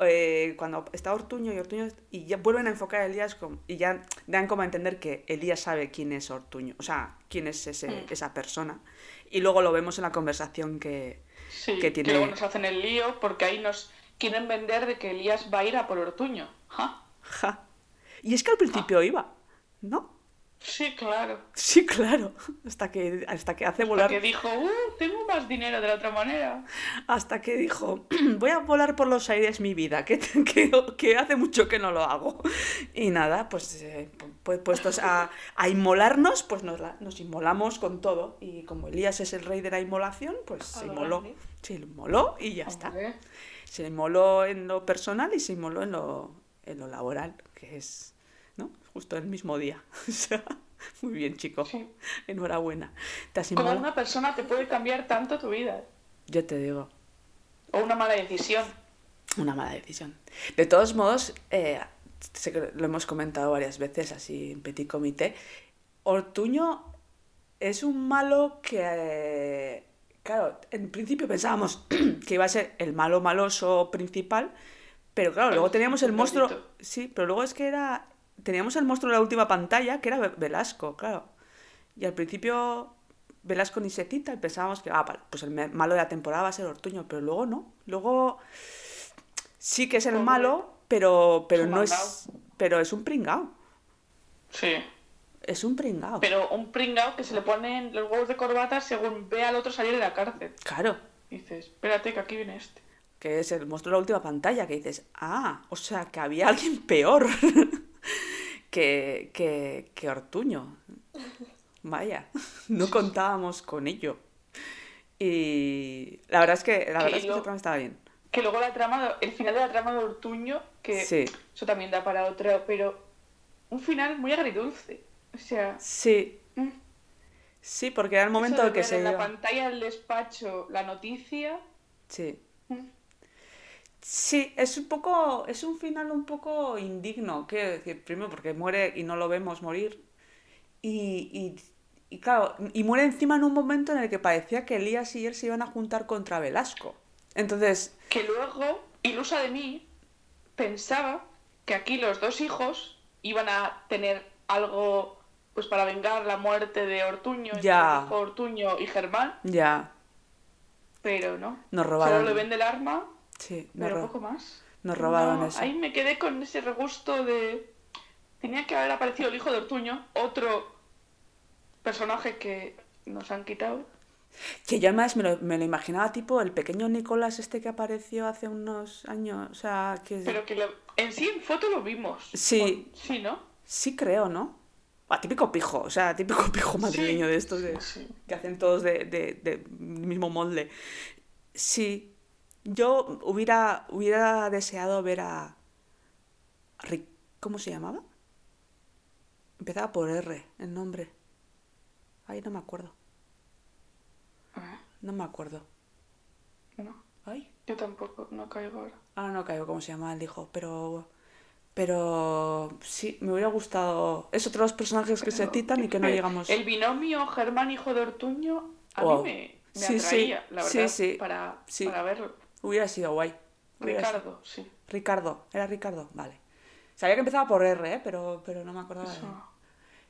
eh, cuando está Ortuño y Ortuño, y ya vuelven a enfocar a Elías com- y ya dan como a entender que Elías sabe quién es Ortuño, o sea, quién es ese, Mm. esa persona. Y luego lo vemos en la conversación que... Sí, que que, tiene- luego nos hacen el lío porque ahí nos quieren vender de que Elías va a ir a por Ortuño. Ja. Ja. Y es que al principio iba, ¿no? Sí, claro. Sí, claro. Hasta que, hasta que hace volar. Porque dijo, uh, tengo más dinero de la otra manera. Hasta que dijo, [CLEARS THROAT] voy a volar por los aires mi vida, que, [LAUGHS] que, que hace mucho que no lo hago. Y nada, pues, eh, pues puestos a, a inmolarnos, pues nos, la- nos inmolamos con todo. Y como Elías es el rey de la inmolación, pues se inmoló. Se inmoló y ya está. Se inmoló en lo personal y se inmoló en lo, en lo laboral, que es. Justo el mismo día. [LAUGHS] O sea, muy bien, chico. Sí. Enhorabuena. Te has Como una persona te puede cambiar tanto tu vida. Yo te digo, O una mala decisión. una mala decisión. De todos modos, eh, sé que lo hemos comentado varias veces así en petit comité, Ortuño es un malo que, eh, claro, en principio pensábamos [CLEARS THROAT] que iba a ser el malo maloso principal, pero claro, luego teníamos el monstruo, sí, pero luego es que era, teníamos el monstruo en la última pantalla, que era Ve- Velasco, claro. Y al principio Velasco ni se cita y pensábamos que, ah, pues el malo de la temporada va a ser Ortuño, pero luego no. Luego sí que es el malo, pero, pero no es. Pero es un pringao. Sí. Es un pringao. Pero un pringao que se le ponen los huevos de corbata según ve al otro salir de la cárcel. Claro. Y dices, espérate que aquí viene este. Que es el monstruo de la última pantalla, que dices, ah, o sea, que había alguien peor [LAUGHS] [LAUGHS] que, que, que Ortuño. Vaya, [LAUGHS] no contábamos con ello. Y la verdad es que la Que verdad es que ese programa estaba bien. Que luego la trama, el final de la trama de Ortuño, que Sí. eso también da para otro, pero un final muy agridulce. O sea, Sí, mm, Sí, porque era el momento Eso de que se en la pantalla del despacho la noticia. Sí. Sí, es un poco, es un final un poco indigno, quiero decir, primero porque muere y no lo vemos morir. Y, y, y claro, y muere encima en un momento en el que parecía que Elías y él se iban a juntar contra Velasco. Entonces, Que luego, ilusa de mí, pensaba que aquí los dos hijos iban a tener algo pues para vengar la muerte de Ortuño, Ya. Ortuño y Germán, ya, pero no. nos robaron. Solo le vende el arma, Sí, nos, pero ro- poco más. nos robaron No, eso. Ahí me quedé con ese regusto de. Tenía que haber aparecido el hijo de Ortuño, otro personaje que nos han quitado. Que yo además me lo, me lo imaginaba tipo el pequeño Nicolás este que apareció hace unos años. O sea, que... Pero que lo- en sí en foto lo vimos. Sí. Sí, ¿no? Sí creo, ¿no? Ah, típico pijo, o sea, típico [LAUGHS] pijo madrileño de estos de- Sí, sí. que hacen todos de, de- de mismo molde. Sí, yo hubiera, hubiera deseado ver a... Ric- ¿Cómo se llamaba? Empezaba por R, el nombre. Ay, no me acuerdo. Ah, No me acuerdo. no, Ay. yo tampoco, no caigo ahora. Ahora no caigo cómo se llama el hijo, pero... Pero sí, me hubiera gustado... Es otro de los personajes que se citan y que no llegamos... El binomio Germán hijo de Ortuño a Wow. mí me, me Sí, sí, atraía, la verdad, sí, Para, sí. para verlo. Hubiera sido guay. Hubiera sido- Ricardo, sí. Ricardo, era Ricardo, vale. Sabía que empezaba por R, ¿eh? pero, pero no me acordaba de... Eso,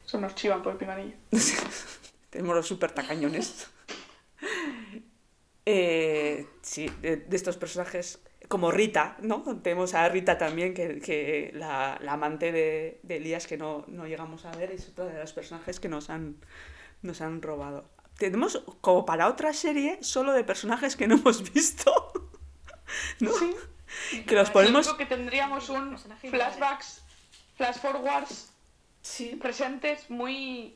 eso nos chivan por el pinganillo. [LAUGHS] Tenemos los súper tacañones. [LAUGHS] Eh, sí, de, de estos personajes, como Rita, ¿no? Tenemos a Rita también, que, que la, la amante de, de Elías que no, no llegamos a ver, es otro de los personajes que nos han, nos han robado. Tenemos como para otra serie solo de personajes que no hemos [LAUGHS] visto. [LAUGHS] ¿No? Sí. Que los Lo ponemos... único que tendríamos un flashbacks, flash forwards Sí, presentes muy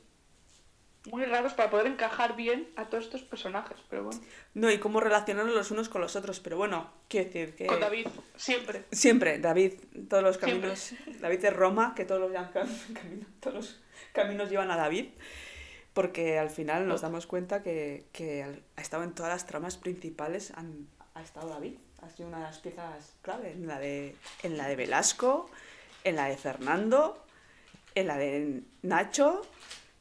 muy raros para poder encajar bien a todos estos personajes, pero bueno. No, y cómo relacionarlos los unos con los otros, pero bueno, quiero decir que... Con David, siempre. Siempre, David, todos los Siempre. caminos... David es Roma, que todos los, cam- [LAUGHS] caminos, todos los caminos llevan a David, porque al final nos damos cuenta que, que ha estado en todas las tramas principales, han- ha estado David, ha sido una de las piezas clave, en la de, en la de Velasco, en la de Fernando, en la de Nacho,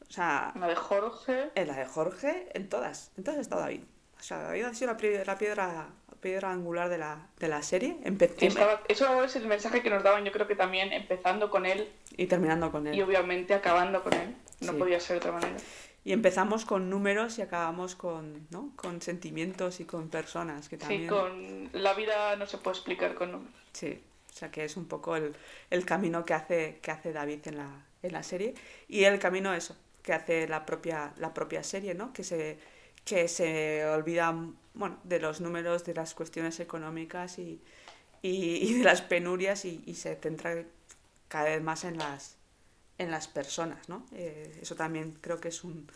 o sea, La de Jorge. en la de Jorge, en todas. En todas ha estado David. O sea, David ha sido la, pri- la piedra, la piedra angular de la, de la serie. Estaba- eso es el mensaje que nos daban, yo creo que también empezando con él y terminando con él. y obviamente acabando con él. No Sí. podía ser de otra manera. Y empezamos con números y acabamos con, ¿no? con sentimientos y con personas que también... Sí, con la vida no se puede explicar con números. Sí, o sea que es un poco el, el camino que hace, que hace David en la, en la serie y el camino eso, que hace la propia, la propia serie, ¿no? Que se, que se olvida bueno, de los números, de las cuestiones económicas y, y, y de las penurias y, y se centra cada vez más en las, en las personas, ¿no? Eh, eso también creo que es un,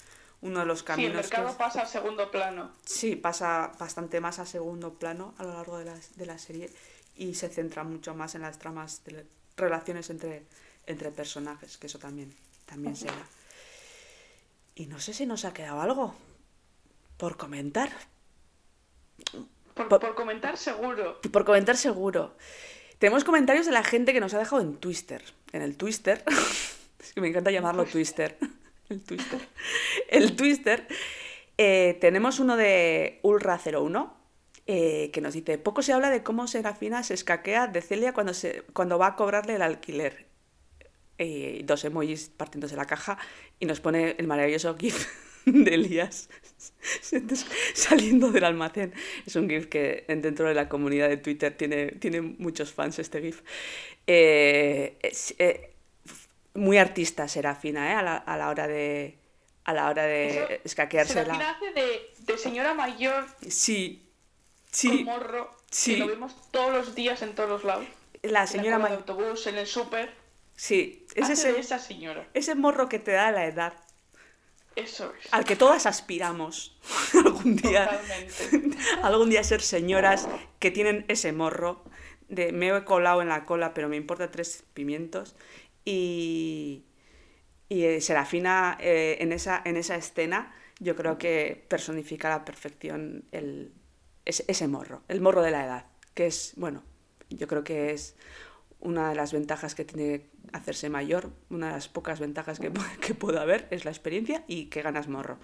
uno de los Sí, el caminos mercado que... pasa a segundo plano. Sí, pasa bastante más a segundo plano a lo largo de la, de la serie y se centra mucho más en las tramas de la- relaciones entre, entre personajes, que eso también, también se da. Y no sé si nos ha quedado algo por comentar. Por, Por- por comentar seguro. Por comentar seguro. Tenemos comentarios de la gente que nos ha dejado en Twister. En el Twister. [LAUGHS] [LAUGHS] es que me encanta llamarlo Twister. [LAUGHS] El Twister. El Twister. eh, tenemos uno de Ulra01 eh, que nos dice: Poco se habla de cómo Serafina se escaquea de Celia cuando, se, cuando va a cobrarle el alquiler. Eh, dos emojis partiéndose la caja y nos pone el maravilloso GIF [LAUGHS] de Elías saliendo del almacén. Es un GIF que dentro de la comunidad de Twitter tiene, tiene muchos fans este GIF. Eh, eh, muy artista Serafina, ¿eh? A la, a la hora de a la hora de escaqueársela. Serafina hace de, de señora mayor Sí, con sí, morro sí. que lo vemos todos los días en todos los lados. la En señora la cola de Ma- autobús, en el súper. Sí, es Hace de ese, esa señora. ese morro que te da la edad, Eso es. al que todas aspiramos [LAUGHS] algún día. Totalmente. [LAUGHS] algún día ser señoras que tienen ese morro de me he colado en la cola pero me importa tres pimientos y, y eh, Serafina eh, en, esa, en esa escena yo creo que personifica a la perfección el, ese, ese morro, el morro de la edad, que es, bueno, yo creo que es una de las ventajas que tiene hacerse mayor, una de las pocas ventajas que, que puedo haber es la experiencia y que ganas morro.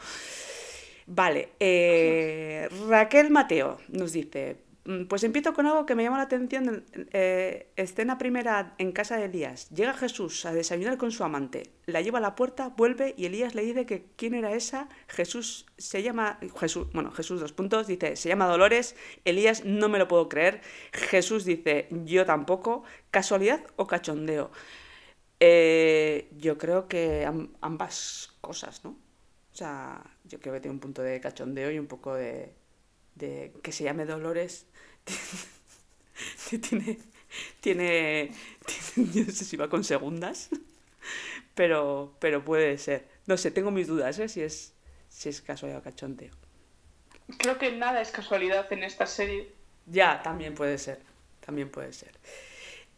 Vale, eh, Raquel Mateo nos dice, "Mm, pues empiezo con algo que me llama la atención. eh, escena primera en casa de Elías. Llega Jesús a desayunar con su amante, la lleva a la puerta, vuelve y Elías le dice que quién era esa. Jesús se llama, Jesús, bueno, Jesús dos puntos, dice, se llama Dolores. Elías, no me lo puedo creer. Jesús dice, yo tampoco. ¿Casualidad o cachondeo? Eh, yo creo que am- ambas cosas, ¿no? O sea, yo creo que tiene un punto de cachondeo y un poco de, de que se llame Dolores. [LAUGHS] tiene, tiene, tiene- [LAUGHS] yo no sé si va con segundas, pero, pero puede ser. No sé, tengo mis dudas, ¿eh? Si es, si es casualidad o cachondeo. Creo que nada es casualidad en esta serie. Ya, también puede ser. También puede ser.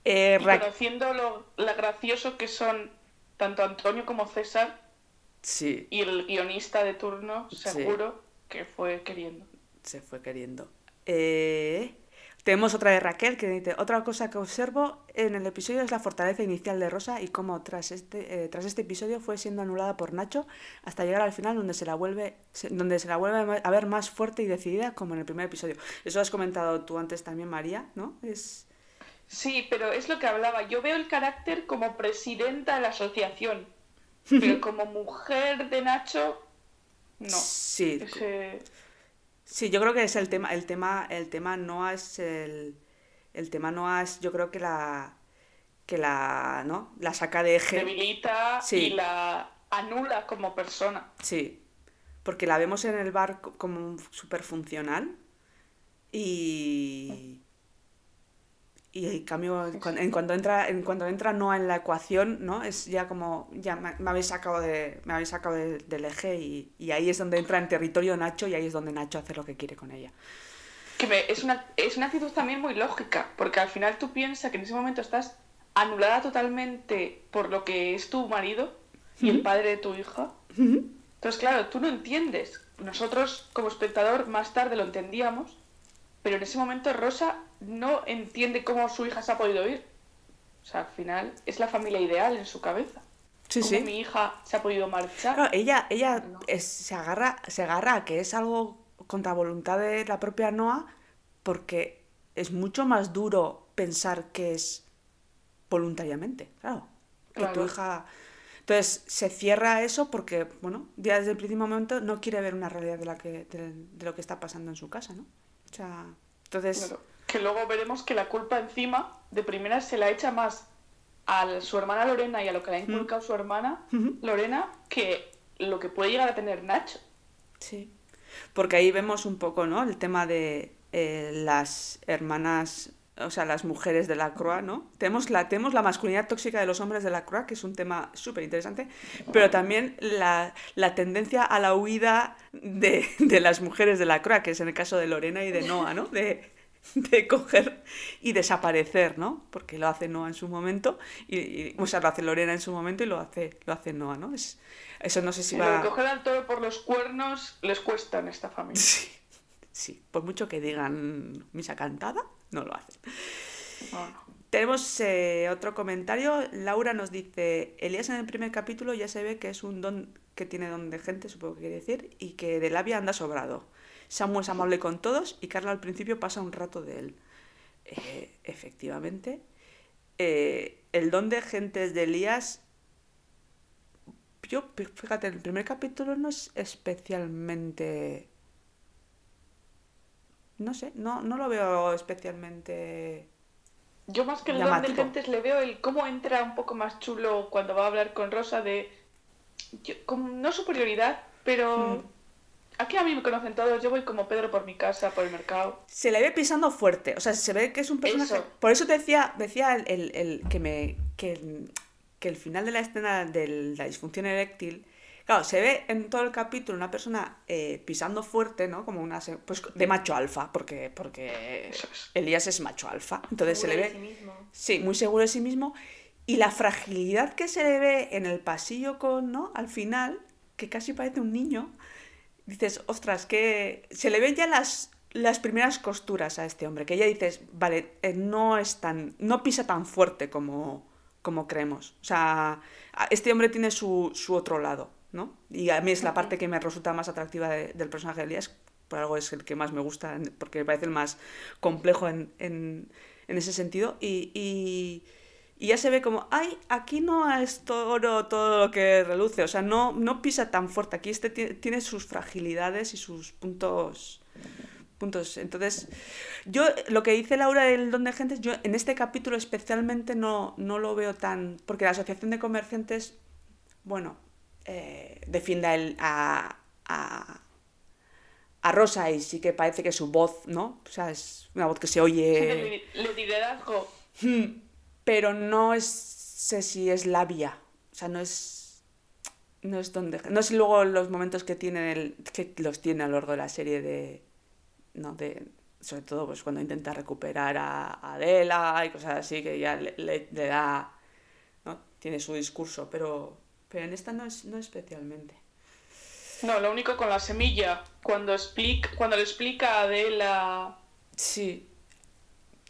Eh, Y conociendo lo, lo gracioso que son tanto Antonio como César Sí, y el guionista de turno, Sí. seguro que fue queriendo. se fue queriendo. Eh, tenemos otra de Raquel que dice, otra cosa que observo en el episodio es la fortaleza inicial de Rosa y cómo tras este, eh, tras este episodio fue siendo anulada por Nacho hasta llegar al final donde se la vuelve se- donde se la vuelve a ver más fuerte y decidida como en el primer episodio. Eso has comentado tú antes también, María, ¿no? Es... Sí, pero es lo que hablaba. Yo veo el carácter como presidenta de la asociación, [LAUGHS] pero como mujer de Nacho, no. Sí, Ese- Sí, yo creo que es el tema, el tema, el tema no es el, el tema no es, yo creo que la, que la, ¿no? La saca de eje, debilita Sí. y la anula como persona. sí, porque la vemos en el bar co- como súper funcional y, y en cambio en cuanto entra, en cuanto entra Noah en la ecuación, ¿no? Es ya como, ya me, me habéis sacado de, me habéis sacado de- del eje y, y ahí es donde entra en territorio Nacho y ahí es donde Nacho hace lo que quiere con ella. Que me- es, una, es una actitud también muy lógica, porque al final tú piensas que en ese momento estás anulada totalmente por lo que es tu marido y el padre de tu hija. Entonces, claro, tú no entiendes. Nosotros, como espectador, más tarde lo entendíamos, pero en ese momento Rosa no entiende cómo su hija se ha podido ir. O sea, al final es la familia ideal en su cabeza. Sí, cómo sí. mi hija se ha podido marchar. Ella, ella No. es- se, agarra, se agarra a que es algo contra voluntad de la propia Noah porque es mucho más duro pensar que es voluntariamente, claro. Que tu hija... Entonces se cierra a eso porque, bueno, ya desde el primer momento no quiere ver una realidad de, la que, de, de lo que está pasando en su casa, ¿no? O sea, entonces... Claro, que luego veremos que la culpa encima, de primera, se la echa más a su hermana Lorena y a lo que le ha inculcado su hermana. Lorena que lo que puede llegar a tener Nacho. Sí, porque ahí vemos un poco, ¿no? El tema de eh, las hermanas, o sea, las mujeres de la Croix, ¿no? Tenemos la, tenemos la masculinidad tóxica de los hombres de la Croix, que es un tema súper interesante, pero también la, la tendencia a la huida de, de las mujeres de la Croix, que es en el caso de Lorena y de Noah, ¿no? De, de coger y desaparecer, ¿no? Porque lo hace Noah en su momento, y, y- o sea, lo hace Lorena en su momento y lo hace, lo hace Noah, ¿no? Es, eso no sé si va... coger al toro por los cuernos les cuesta en esta familia. Sí, sí, por mucho que digan misa cantada, no lo hacen. No. Tenemos eh, otro comentario. Laura nos dice, Elías en el primer capítulo ya se ve que es un don que tiene don de gente, supongo que quiere decir, y que de labia anda sobrado. Samu es amable con todos y Carla al principio pasa un rato de él. Eh, efectivamente. Eh, el don de gentes de Elías, yo, fíjate, el primer capítulo no es especialmente... No sé, no, no lo veo especialmente... Yo más que el don de Llamativo. gentes le veo el cómo entra un poco más chulo cuando va a hablar con Rosa de... yo- con- no superioridad, pero... Mm. Aquí a mí me conocen todos, yo voy como Pedro por mi casa, por el mercado. Se le ve pisando fuerte, o sea, se ve que es un personaje... Eso. Por eso te decía, decía el, el- el- que, me, que, el, que el final de la escena de la disfunción eréctil, claro, se ve en todo el capítulo una persona eh, pisando fuerte, ¿no? Como una... Pues de macho alfa, porque, porque. Elías es macho alfa, entonces se le Seguro ve... de sí mismo. Sí, muy seguro de sí mismo. Y la fragilidad que se le ve en el pasillo con, ¿no? Al final, que casi parece un niño, dices, ostras, que se le ven ya las, las primeras costuras a este hombre, que ya dices, vale, eh, no es tan, no pisa tan fuerte como, como creemos. O sea, este hombre tiene su, su otro lado, ¿no? Y a mí es la parte que me resulta más atractiva de- del personaje de Elías, por algo es el que más me gusta, porque me parece el más complejo en, en, en ese sentido. Y, y, y ya se ve como, ay, aquí no es todo, todo lo que reluce, o sea, no, no pisa tan fuerte, aquí este ti- tiene sus fragilidades y sus puntos puntos. Entonces, yo lo que dice Laura del don de gentes, yo en este capítulo especialmente no, no lo veo tan. Porque la Asociación de Comerciantes, bueno, eh, defiende a, él- a, a, a Rosa y sí que parece que su voz, ¿no? O sea, es una voz que se oye. [LAUGHS] Le, le liderazgo. Hmm, Pero no es, sé si es la vía. O sea, no es. No es donde. No es luego los momentos que tiene el, que los tiene a lo largo de la serie de. ¿no? De, sobre todo pues cuando intenta recuperar a, a Adela y cosas así, que ya le, le- le da. ¿no? Tiene su discurso, pero. Pero en esta no es, no especialmente. No, lo único con la semilla. Cuando, explica, cuando le explica a Adela, Sí.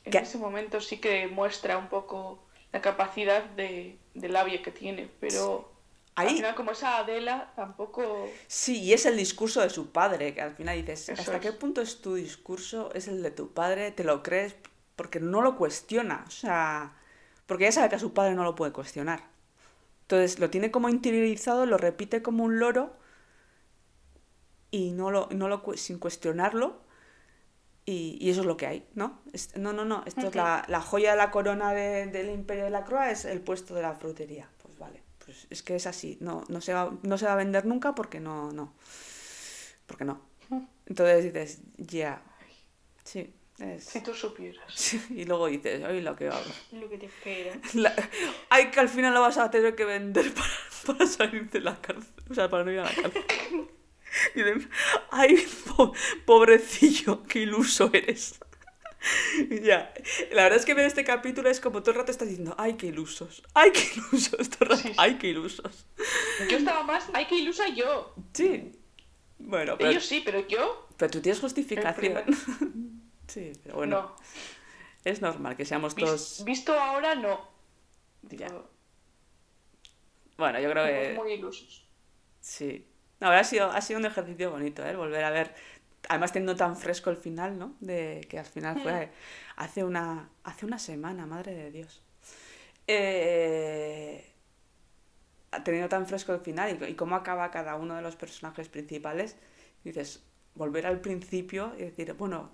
en ¿Qué? ese momento sí que muestra un poco la capacidad de, de labia que tiene. Pero al final, como esa Adela, tampoco. Sí, y es el discurso de su padre, que al final dices, Eso ¿hasta es. qué punto es tu discurso? ¿Es el de tu padre? ¿Te lo crees? Porque no lo cuestiona, o sea, porque ya sabe que a su padre no lo puede cuestionar. Entonces lo tiene como interiorizado, lo repite como un loro y no lo, no lo sin cuestionarlo y, y eso es lo que hay, ¿no? Es- no, no, no, esto es la, la joya de la corona de- del imperio de la Croa, es el puesto de la frutería. Pues vale, pues es que es así, no, no, se, va, no se va a vender nunca porque no, no, porque no. Entonces dices, ya, sí, es... Si tú supieras. [LAUGHS] Sí, y luego dices, ay, lo que hago. [LAUGHS] Lo que te espera. [LAUGHS] La- Ay, que al final lo vas a tener que vender para, para salir de la cárcel. O sea, para no ir a la cárcel. Y de, ay, po- pobrecillo, qué iluso eres. Ya. La verdad es que ver este capítulo es como todo el rato estás diciendo, ay, qué ilusos, ay, qué ilusos, todo el rato, ay, qué ilusos. Yo estaba más. ¡Ay, qué ilusa yo! Sí. Bueno, pero, Ellos sí, pero yo. pero tú tienes justificación. Sí, pero bueno, no. es normal que seamos Vis- todos... Visto ahora, no. Ya. Bueno, yo creo que... muy ilusos. Sí. No, ha sido, ha sido un ejercicio bonito, ¿eh? Volver a ver. Además, teniendo tan fresco el final, ¿no? De que al final fue hace una, hace una semana, madre de Dios. Eh, teniendo tan fresco el final y, y cómo acaba cada uno de los personajes principales, dices, volver al principio y decir, bueno,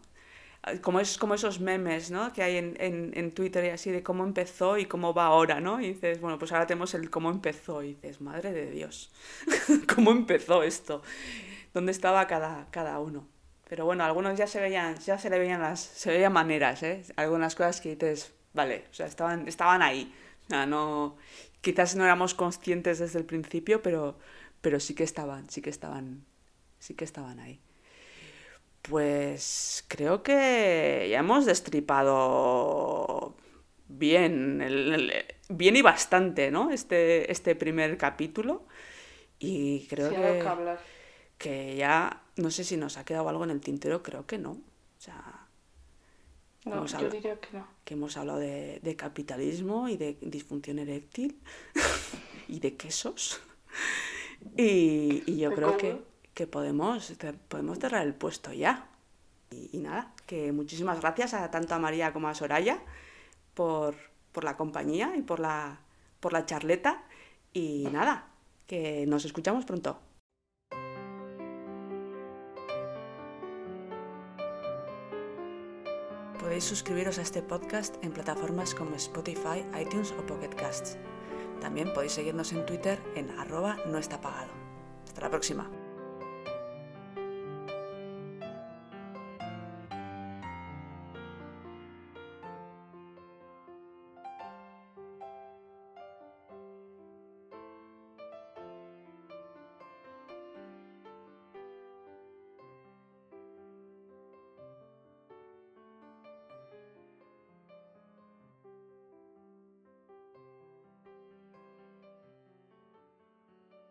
como, es, como esos memes, ¿no? Que hay en, en, en Twitter y así de cómo empezó y cómo va ahora, ¿no? Y dices, bueno, pues ahora tenemos el cómo empezó y dices, madre de Dios, [LAUGHS] ¿cómo empezó esto? ¿Dónde estaba cada, cada uno? Pero bueno, algunos ya se veían, ya se le veían las, se veían maneras, ¿eh? Algunas cosas que dices, vale, o sea, estaban, estaban ahí. O sea, no, quizás no éramos conscientes desde el principio, pero, pero sí que estaban, sí que estaban, sí que estaban ahí. Pues creo que ya hemos destripado bien, el- el- bien y bastante, ¿no? Este, este primer capítulo. Y creo Sí, que, que ya, no sé si nos ha quedado algo en el tintero, creo que no. O sea, No, yo diría que no. que hemos hablado de, de capitalismo y de disfunción eréctil [LAUGHS] y de quesos. [LAUGHS] Y, y yo creo que. Que podemos, podemos cerrar el puesto ya. Y, nada, que muchísimas gracias a tanto a María como a Soraya por, por la compañía y por la, por la charleta. Y nada, que nos escuchamos pronto. Podéis suscribiros a este podcast en plataformas como Spotify, iTunes o Pocket Casts. También podéis seguirnos en Twitter en arroba no. Hasta la próxima.